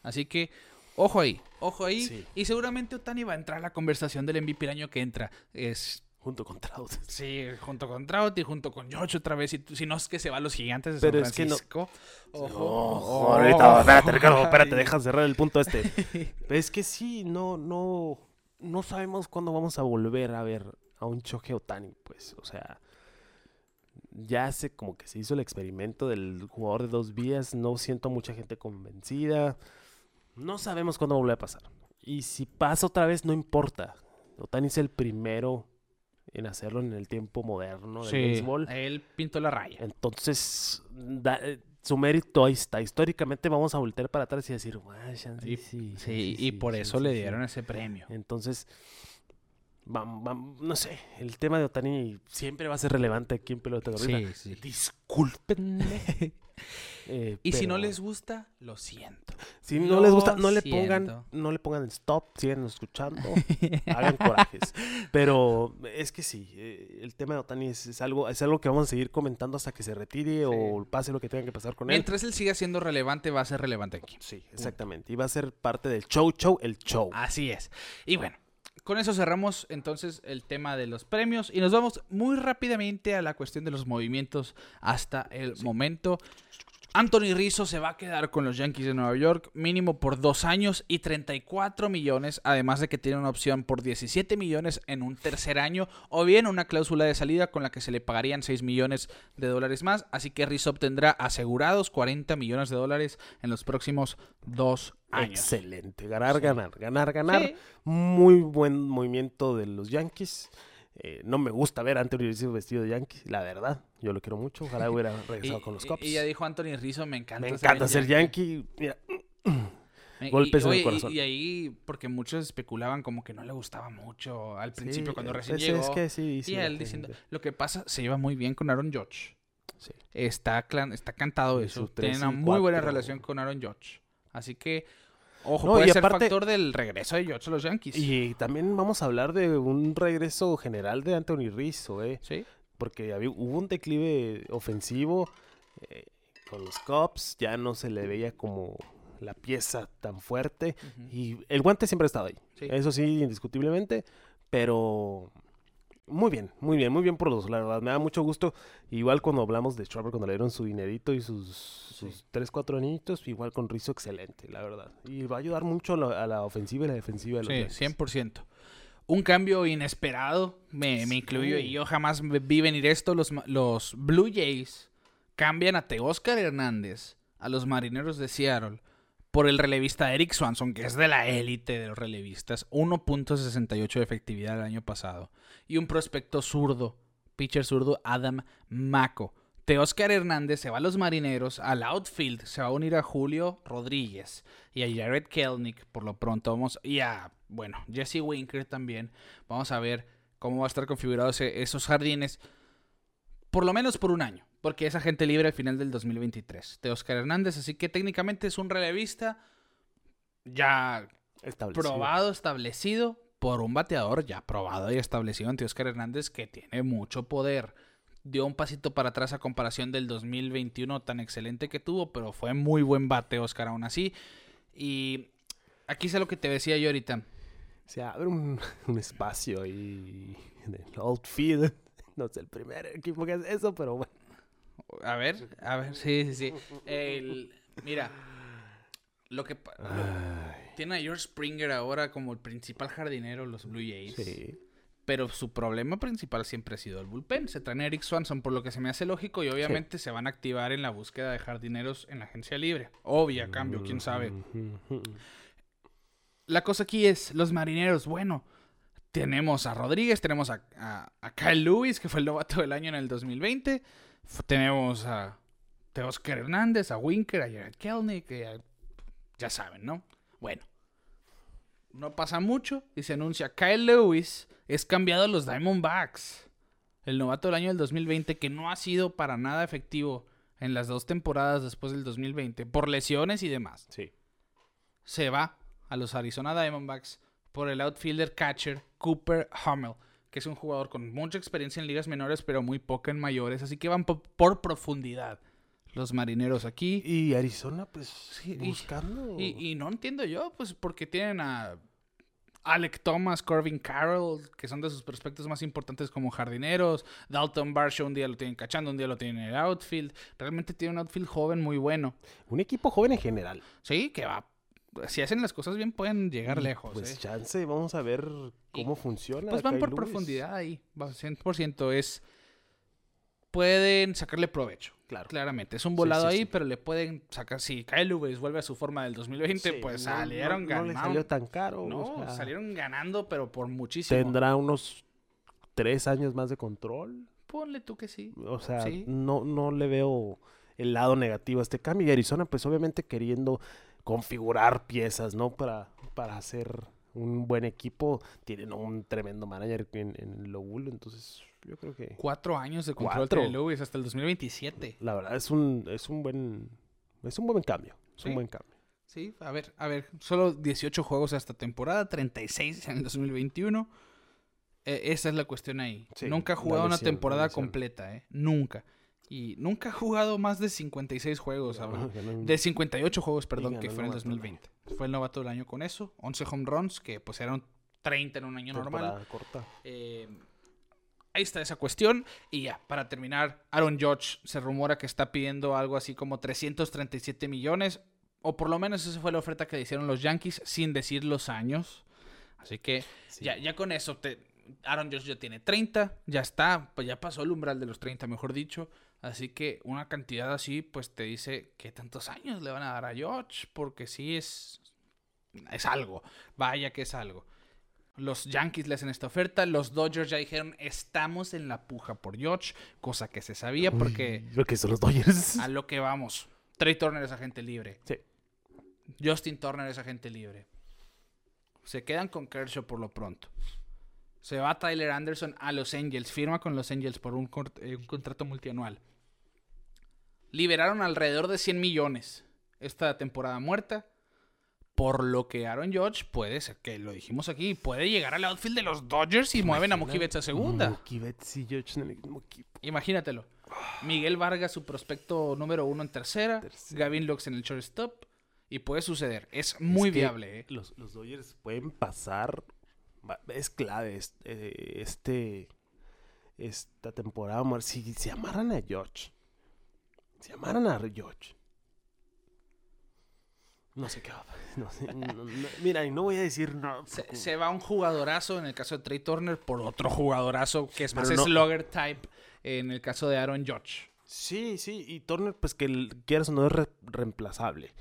Así que Ojo ahí, ojo ahí. Y seguramente Otani va a entrar a la conversación del MVP el año que entra. Es Junto con Trout. Sí, junto con Trout y junto con George otra vez. Y si no es que se va a los gigantes de San Francisco. Es que no... Ojo, ahorita, espérate, Ricardo, [laughs] espérate, deja cerrar el punto este. [laughs] es que sí, no, no, no sabemos cuándo vamos a volver a ver a un Choje Otani, pues, o sea, ya hace como que se hizo el experimento del jugador de dos vías, no siento mucha gente convencida. No sabemos cuándo vuelve a pasar. Y si pasa otra vez, no importa. Otani es el primero en hacerlo en el tiempo moderno del béisbol. Él pintó la raya. Entonces, eh, su mérito ahí está. Históricamente vamos a voltear para atrás y decir, sí, sí, sí, y por eso le dieron ese premio. Entonces, no sé, el tema de Otani siempre va a ser relevante aquí en Pelota Sí, sí. [laughs] Eh, y si no les gusta, lo siento. Si no les gusta, no le pongan, no le pongan stop, sigan escuchando, [laughs] hagan corajes. Pero es que sí, eh, el tema de Otani es, algo, es algo que vamos a seguir comentando hasta que se retire o pase lo que tenga que pasar con él. Mientras él siga siendo relevante, va a ser relevante aquí. Sí, exactamente. Y va a ser parte del show, show, el show. Así es. Y bueno, con eso cerramos entonces el tema de los premios y nos vamos muy rápidamente a la cuestión de los movimientos hasta el momento. Anthony Rizzo se va a quedar con los Yankees de Nueva York mínimo por dos años y 34 millones, además de que tiene una opción por 17 millones en un tercer año o bien una cláusula de salida con la que se le pagarían 6 millones de dólares más. Así que Rizzo obtendrá asegurados 40 millones de dólares en los próximos dos años. Excelente, ganar, ganar, ganar, ganar. Muy buen movimiento de los Yankees. Eh, no me gusta ver a Anthony Rizzo vestido de Yankee, la verdad. Yo lo quiero mucho. Ojalá hubiera [laughs] regresado con los Cubs. Y ya dijo Anthony Rizzo, me encanta. Me encanta ser Yankee. Mira. Golpes en el corazón. Y, ahí, porque muchos especulaban como que no le gustaba mucho al principio cuando recién llegó. Es que sí, y él diciendo, lo que pasa, se lleva muy bien con Aaron Judge. Está, está cantado eso. Tiene una muy buena relación con Aaron Judge. Así que Ojo, puede ser factor del regreso de George a los Yankees. Y también vamos a hablar de un regreso general de Anthony Rizzo, ¿eh? Sí. Porque había, hubo un declive ofensivo eh, con los Cubs, ya no se le veía como la pieza tan fuerte. Y el guante siempre ha estado ahí. Eso sí, indiscutiblemente. Pero muy bien, muy bien, muy bien por los, la verdad, me da mucho gusto. Igual cuando hablamos de Schwarber, cuando le dieron su dinerito y sus, sus 3, 4 añitos, igual con Rizzo, excelente, la verdad. Y va a ayudar mucho a la, ofensiva y la defensiva de los Sí, 100%. Un cambio inesperado, me, me incluyo, y yo jamás vi venir esto. Los, los Blue Jays cambian a Teóscar Hernández a los Marineros de Seattle por el relevista Eric Swanson, que es de la élite de los relevistas, 1.68 de efectividad el año pasado. Y un prospecto zurdo, pitcher zurdo Adam Mako, Teoscar Hernández se va a los marineros. Al outfield se va a unir a Julio Rodríguez y a Jared Kelnick. Por lo pronto vamos. Y a, bueno, Jesse Winker también. Vamos a ver cómo va a estar configurados esos jardines. Por lo menos por un año. Porque es agente libre al final del 2023. Teoscar Hernández. Así que técnicamente es un relevista ya probado, establecido por un bateador ya probado y establecido en Teoscar Hernández que tiene mucho poder dio un pasito para atrás a comparación del 2021 tan excelente que tuvo, pero fue muy buen bate Oscar aún así. Y aquí es lo que te decía yo ahorita. Se abre un, [laughs] espacio ahí en el outfield. [laughs] No es el primer equipo que hace eso, pero bueno. A ver, a ver, sí, sí, sí. [laughs] mira, lo que... tiene a George Springer ahora como el principal jardinero los Blue Jays. Sí. Pero su problema principal siempre ha sido el bullpen. Se traen a Eric Swanson, por lo que se me hace lógico, y obviamente se van a activar en la búsqueda de jardineros en la agencia libre. Obvia, cambio, quién sabe. La cosa aquí es, los marineros, bueno, tenemos a Rodríguez, tenemos a, Kyle Lewis, que fue el novato del año en el 2020. Tenemos a Teoscar Hernández, a Winker, a Jared Kelnick, ya saben, ¿no? Bueno, no pasa mucho y se anuncia Kyle Lewis es cambiado a los Diamondbacks. El novato del año del 2020 que no ha sido para nada efectivo en las dos temporadas después del 2020 por lesiones y demás. Sí. Se va a los Arizona Diamondbacks por el outfielder catcher Cooper Hummel, que es un jugador con mucha experiencia en ligas menores pero muy poca en mayores, así que van por profundidad los marineros aquí. Y Arizona, pues, buscando. y, no entiendo yo, pues, porque tienen a Alec Thomas, Corbin Carroll, que son de sus prospectos más importantes como jardineros. Dalton Barshaw un día lo tienen cachando, un día lo tienen en el outfield. Realmente tiene un outfield joven muy bueno. Un equipo joven en general. Sí, que va. Si hacen las cosas bien, pueden llegar lejos. Pues ¿eh? chance, vamos a ver cómo funciona. Pues van por profundidad ahí. 100% es. Pueden sacarle provecho. Claro. Claramente. Es un volado ahí, pero le pueden sacar. Si Kyle Lewis vuelve a su forma del 2020, pues salieron ganando. No le salió tan caro. No, salieron ganando, pero por muchísimo. Tendrá unos tres años más de control. Ponle tú que sí. O sea, no, no le veo el lado negativo a este cambio. Y Arizona, pues obviamente queriendo configurar piezas, ¿no? Para, para hacer un buen equipo. Tienen un tremendo manager en, en Lowell, entonces yo creo que... Cuatro años de control de Lewis hasta el 2027. La verdad es un, es un buen... Es un buen cambio. Es un buen cambio. Sí, a ver, a ver. Solo 18 juegos esta temporada, 36 en el 2021. E, esa es la cuestión ahí. nunca ha jugado una temporada completa, ¿eh? Nunca. Y nunca ha jugado más de 56 juegos. de 58 juegos, perdón, que fue en el 2020. Fue el novato del año con eso. 11 home runs, que pues eran 30 en un año normal. corta. Eh, ahí está esa cuestión. Y ya, para terminar, Aaron Judge se rumora que está pidiendo algo así como 337 millones. O por lo menos esa fue la oferta que le hicieron los Yankees sin decir los años. Así que ya, ya con eso, te, Aaron Judge ya tiene 30, ya está, pues ya pasó el umbral de los 30, mejor dicho. Así que una cantidad así, pues te dice que tantos años le van a dar a Judge, porque sí es, es algo. Vaya que es algo. Los Yankees le hacen esta oferta. Los Dodgers ya dijeron, estamos en la puja por George, cosa que se sabía porque... Lo que son los Dodgers. [laughs] A lo que vamos. Trey Turner es agente libre. Sí. Justin Turner es agente libre. Se quedan con Kershaw por lo pronto. Se va Tyler Anderson a Los Angels. Firma con Los Angels por un, eh, un contrato multianual. Liberaron alrededor de 100 millones esta temporada muerta. Por lo que Aaron Judge puede ser, que lo dijimos aquí, puede llegar al outfield de los Dodgers y mueven a Mookie Betts a segunda. Mookie Betts y Judge en el mismo equipo. Imagínatelo. Miguel Vargas, su prospecto número uno en tercera. Gavin Lux en el shortstop. Y puede suceder. Es muy viable. ¿eh? Los, los, Dodgers pueden pasar. Es clave este, este esta temporada. Si se amarran a George. Si amaran a George no sé qué va. [laughs] No sé, mira, y no voy a decir no. Se, va un jugadorazo en el caso de Trey Turner por otro jugadorazo que es más slugger type en el caso de Aaron Judge. Sí, sí, y Turner, pues que quieras o no es reemplazable.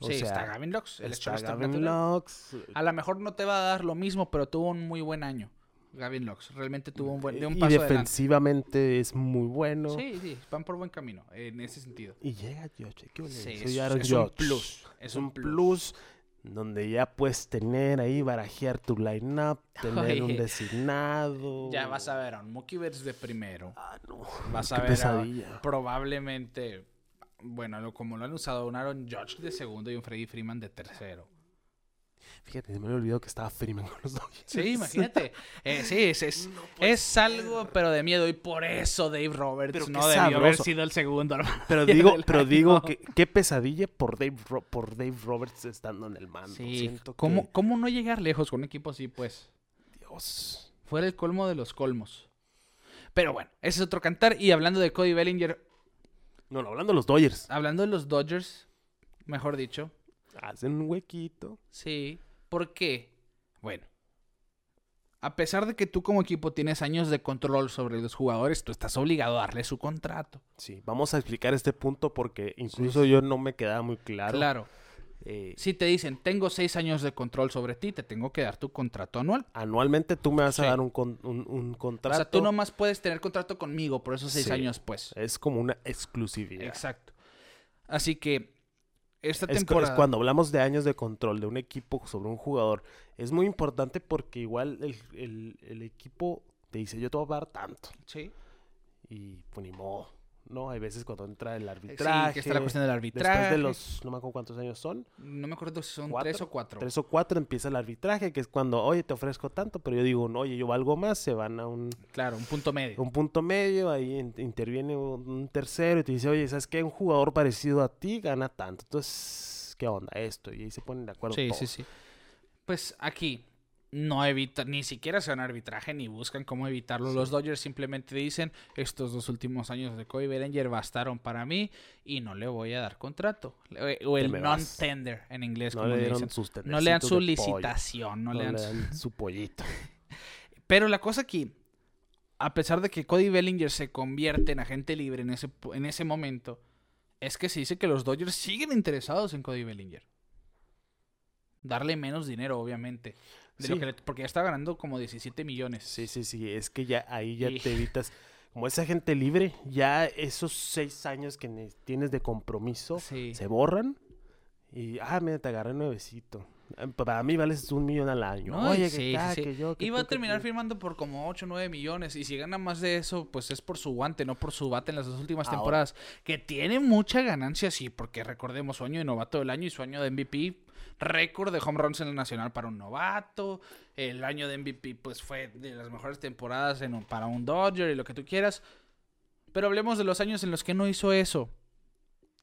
sí, está Gavin Lux. está Gavin Lux. A lo mejor no te va a dar lo mismo, pero tuvo un muy buen año. Gavin Lux. Realmente tuvo un buen de un y paso defensivamente es muy bueno. Sí, sí, van por buen camino en ese sentido. Y llega George. ¿Qué sí, es, es un plus. Es un plus donde ya puedes tener ahí, barajear tu line-up, tener un designado. Ya vas a ver a un Mookie Betts de primero. Ah, no. Vas a ver pesadilla. probablemente, bueno, como lo han usado, un Aaron Judge de segundo y un Freddie Freeman de tercero. Fíjate, me había olvidado que estaba Freeman con los Dodgers. Sí, [laughs] imagínate. Eh, sí, es, es, es algo, pero de miedo. Y por eso Dave Roberts no debió haber sido el segundo. Pero [laughs] digo, pero digo que qué pesadilla por Dave, por Dave Roberts estando en el mando. Sí, ¿Cómo, ¿cómo no llegar lejos con un equipo así, pues? Dios. Fuera el colmo de los colmos. Pero bueno, ese es otro cantar. Y hablando de Cody Bellinger. No, no, hablando de los Dodgers. Hablando de los Dodgers, mejor dicho. Hacen un huequito. Sí. ¿Por qué? Bueno, a pesar de que tú como equipo tienes años de control sobre los jugadores, tú estás obligado a darle su contrato. Sí, vamos a explicar este punto porque incluso yo no me quedaba muy claro. Claro. Eh, si te dicen, tengo seis años de control sobre ti, te tengo que dar tu contrato anual. Anualmente tú me vas a dar un, un, contrato. O sea, tú nomás puedes tener contrato conmigo por esos seis años, pues. Es como una exclusividad. Exacto. Así que esta es, temporada. Es cuando hablamos de años de control de un equipo sobre un jugador, es muy importante porque igual el, el, equipo te dice, yo te voy a dar tanto. Sí. Y pues ni modo. ¿No? Hay veces cuando entra el arbitraje. Sí, que está la cuestión del arbitraje. Después de los, no me acuerdo cuántos años son. No me acuerdo si son tres o cuatro. Tres o cuatro empieza el arbitraje, que es cuando, oye, te ofrezco tanto, pero yo digo, no, oye, yo valgo más, se van a un... Claro, un punto medio. Un punto medio, ahí interviene un tercero y te dice, oye, ¿sabes qué? Un jugador parecido a ti gana tanto. Entonces, ¿qué onda esto? Y ahí se ponen de acuerdo Sí, sí, sí. Pues aquí, no evitan, ni siquiera se van a arbitraje ni buscan cómo evitarlo. Los Dodgers simplemente dicen, estos dos últimos años de Cody Bellinger bastaron para mí y no le voy a dar contrato. O el non-tender en inglés, no como le dicen. no le dan su licitación, no, le dan, [laughs] su... pollito. Pero la cosa aquí, a pesar de que Cody Bellinger se convierte en agente libre en ese, en ese momento, es que se dice que los Dodgers siguen interesados en Cody Bellinger. Darle menos dinero, obviamente porque ya está ganando como 17 millones. Sí, sí, sí. Es que ya ahí ya te evitas. Como esa gente libre, ya esos seis años que tienes de compromiso se borran. Y, ah, mira, te agarré nuevecito. Eh, para mí vales un millón al año. Oye, que, que yo. Iba a terminar firmando por como 8 o 9 millones. Y si gana más de eso, pues es por su guante, no por su bate en las dos últimas temporadas. Que tiene mucha ganancia, sí, porque recordemos su año de novato del año y su año de MVP récord de home runs en el nacional para un novato. El año de MVP pues fue de las mejores temporadas en para un Dodger y lo que tú quieras. Pero hablemos de los años en los que no hizo eso.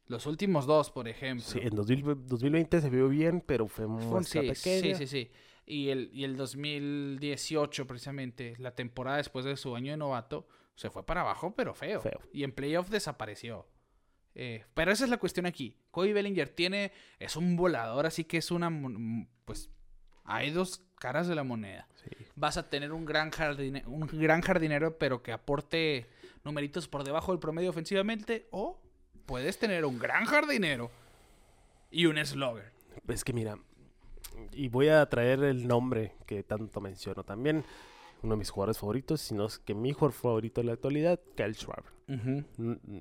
Los últimos dos, por ejemplo. Sí, en 2020 se vio bien, pero fue muy sí, pequeña. Sí, sí, sí. Y el, y el 2018, precisamente, la temporada después de su año de novato, se fue para abajo, pero feo. feo. Y en playoff desapareció. Eh, pero esa es la cuestión aquí. Cody Bellinger tiene, es un volador, así que es una, pues, hay dos caras de la moneda. Vas a tener un gran, un gran jardinero, pero que aporte numeritos por debajo del promedio ofensivamente, o puedes tener un gran jardinero y un slugger. Es que mira, y voy a traer el nombre que tanto menciono también uno de mis jugadores favoritos, sino que mi jugador favorito en la actualidad, Kyle Schwarber.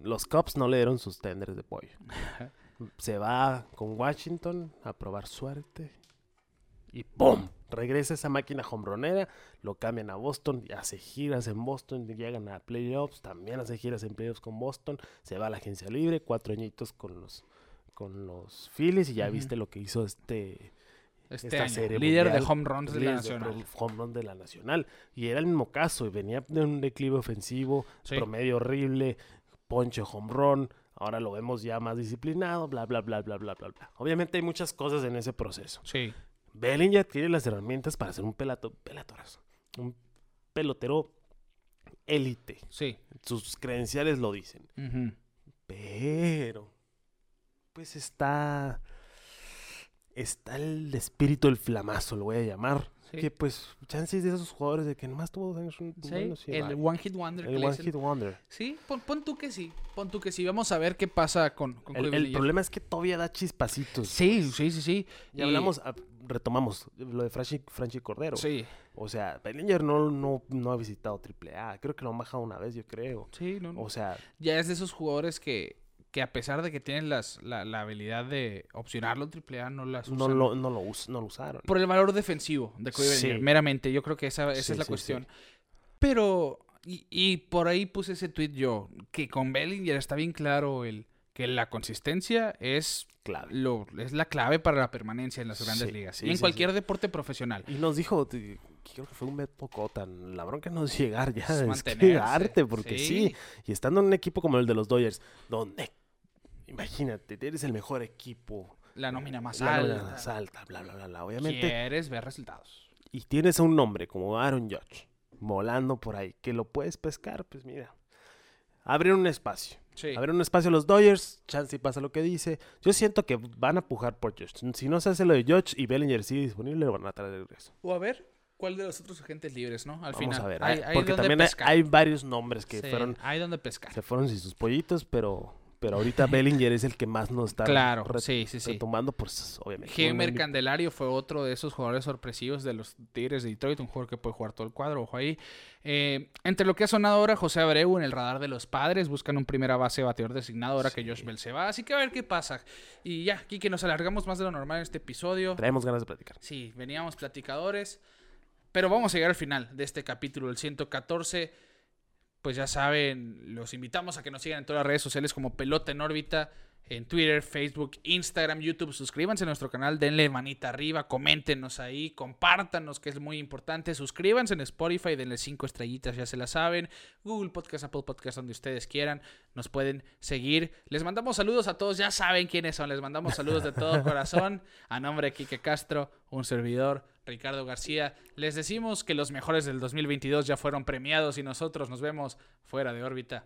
Los Cubs no le dieron sus tenders de pollo. [laughs] Se va con Washington a probar suerte y ¡pum! Regresa esa máquina hombronera, lo cambian a Boston hace giras en Boston, llegan a playoffs, también hace giras en playoffs con Boston, se va a la agencia libre, cuatro añitos con los con los Phillies y ya viste lo que hizo este este año, líder de home runs de la Nacional. home run de la Nacional. Y era el mismo caso, y venía de un declive ofensivo, promedio horrible, ponche home run. Ahora lo vemos ya más disciplinado, bla, bla, bla, bla, bla, bla, bla. Obviamente hay muchas cosas en ese proceso. Sí. Bellinger tiene las herramientas para ser un pelato, pelatorazo. Un pelotero élite. Sí. Sus credenciales lo dicen. Pero, pues está está el espíritu del flamazo, lo voy a llamar. Que pues, chances de esos jugadores de que nomás tuvo dos años. Sí, el One Hit Wonder. El One Hit Wonder. Sí, pon, tú que sí. Pon tú que sí. Vamos a ver qué pasa con, El, el problema es que todavía da chispacitos. Sí, sí, sí, sí. Y, hablamos, retomamos lo de Franchi, Cordero. Sí. O sea, Bellinger no, no, no ha visitado AAA. Creo que lo han bajado una vez, yo creo. Sí, no. O sea. Ya es de esos jugadores que, que a pesar de que tienen las, la, la habilidad de opcionarlo AAA, no las usan. No lo, no lo, no lo usaron. Por el valor defensivo de Cody Bellinger, meramente. Yo creo que esa, esa es la cuestión. Pero. Y, y por ahí puse ese tweet yo, que con Bellinger está bien claro el que la consistencia es, Lo, es la clave para la permanencia en las grandes ligas. y en cualquier deporte profesional. Y nos dijo, creo que fue un Beto tan La bronca no es llegar ya, es, quedarte, porque sí. Y estando en un equipo como el de los Dodgers, donde, imagínate, eres el mejor equipo. La nómina más la alta. más alta, bla, bla, bla, Obviamente. Quieres ver resultados. Y tienes a un nombre como Aaron Judge, volando por ahí, que lo puedes pescar, pues mira. Abrir un espacio a ver un espacio a los Dodgers, chance pasa lo que dice. Yo siento que van a pujar por Josh. Si no se hace lo de Josh y Bellinger sigue disponible, lo van a traer de regreso. O a ver cuál de los otros agentes libres, ¿no? Al Vamos final. a ver, hay, porque también hay, varios nombres que fueron. Hay donde pescar. Se fueron sin sus pollitos, pero pero ahorita Bellinger es el que más nos está claro, sí, sí, sí. retomando, pues obviamente. Heimer Candelario fue otro de esos jugadores sorpresivos de los Tigres de Detroit, un jugador que puede jugar todo el cuadro, ojo ahí. Eh, entre lo que ha sonado ahora, José Abreu en el radar de los padres, buscan un primera base bateador designado ahora que Josh Bell se va, así que a ver qué pasa. Y ya, aquí que nos alargamos más de lo normal en este episodio. Traemos ganas de platicar. Sí, veníamos platicadores, pero vamos a llegar al final de este capítulo, el 114 pues ya saben, los invitamos a que nos sigan en todas las redes sociales como Pelota en órbita, en Twitter, Facebook, Instagram, YouTube. Suscríbanse a nuestro canal, denle manita arriba, coméntenos ahí, compártanos, que es muy importante. Suscríbanse en Spotify, denle cinco estrellitas, ya se la saben. Google Podcast, Apple Podcast, donde ustedes quieran, nos pueden seguir. Les mandamos saludos a todos, ya saben quiénes son. Les mandamos saludos de todo [laughs] corazón. A nombre de Quique Castro, un servidor. Ricardo García. Les decimos que los mejores del 2022 ya fueron premiados y nosotros nos vemos fuera de órbita.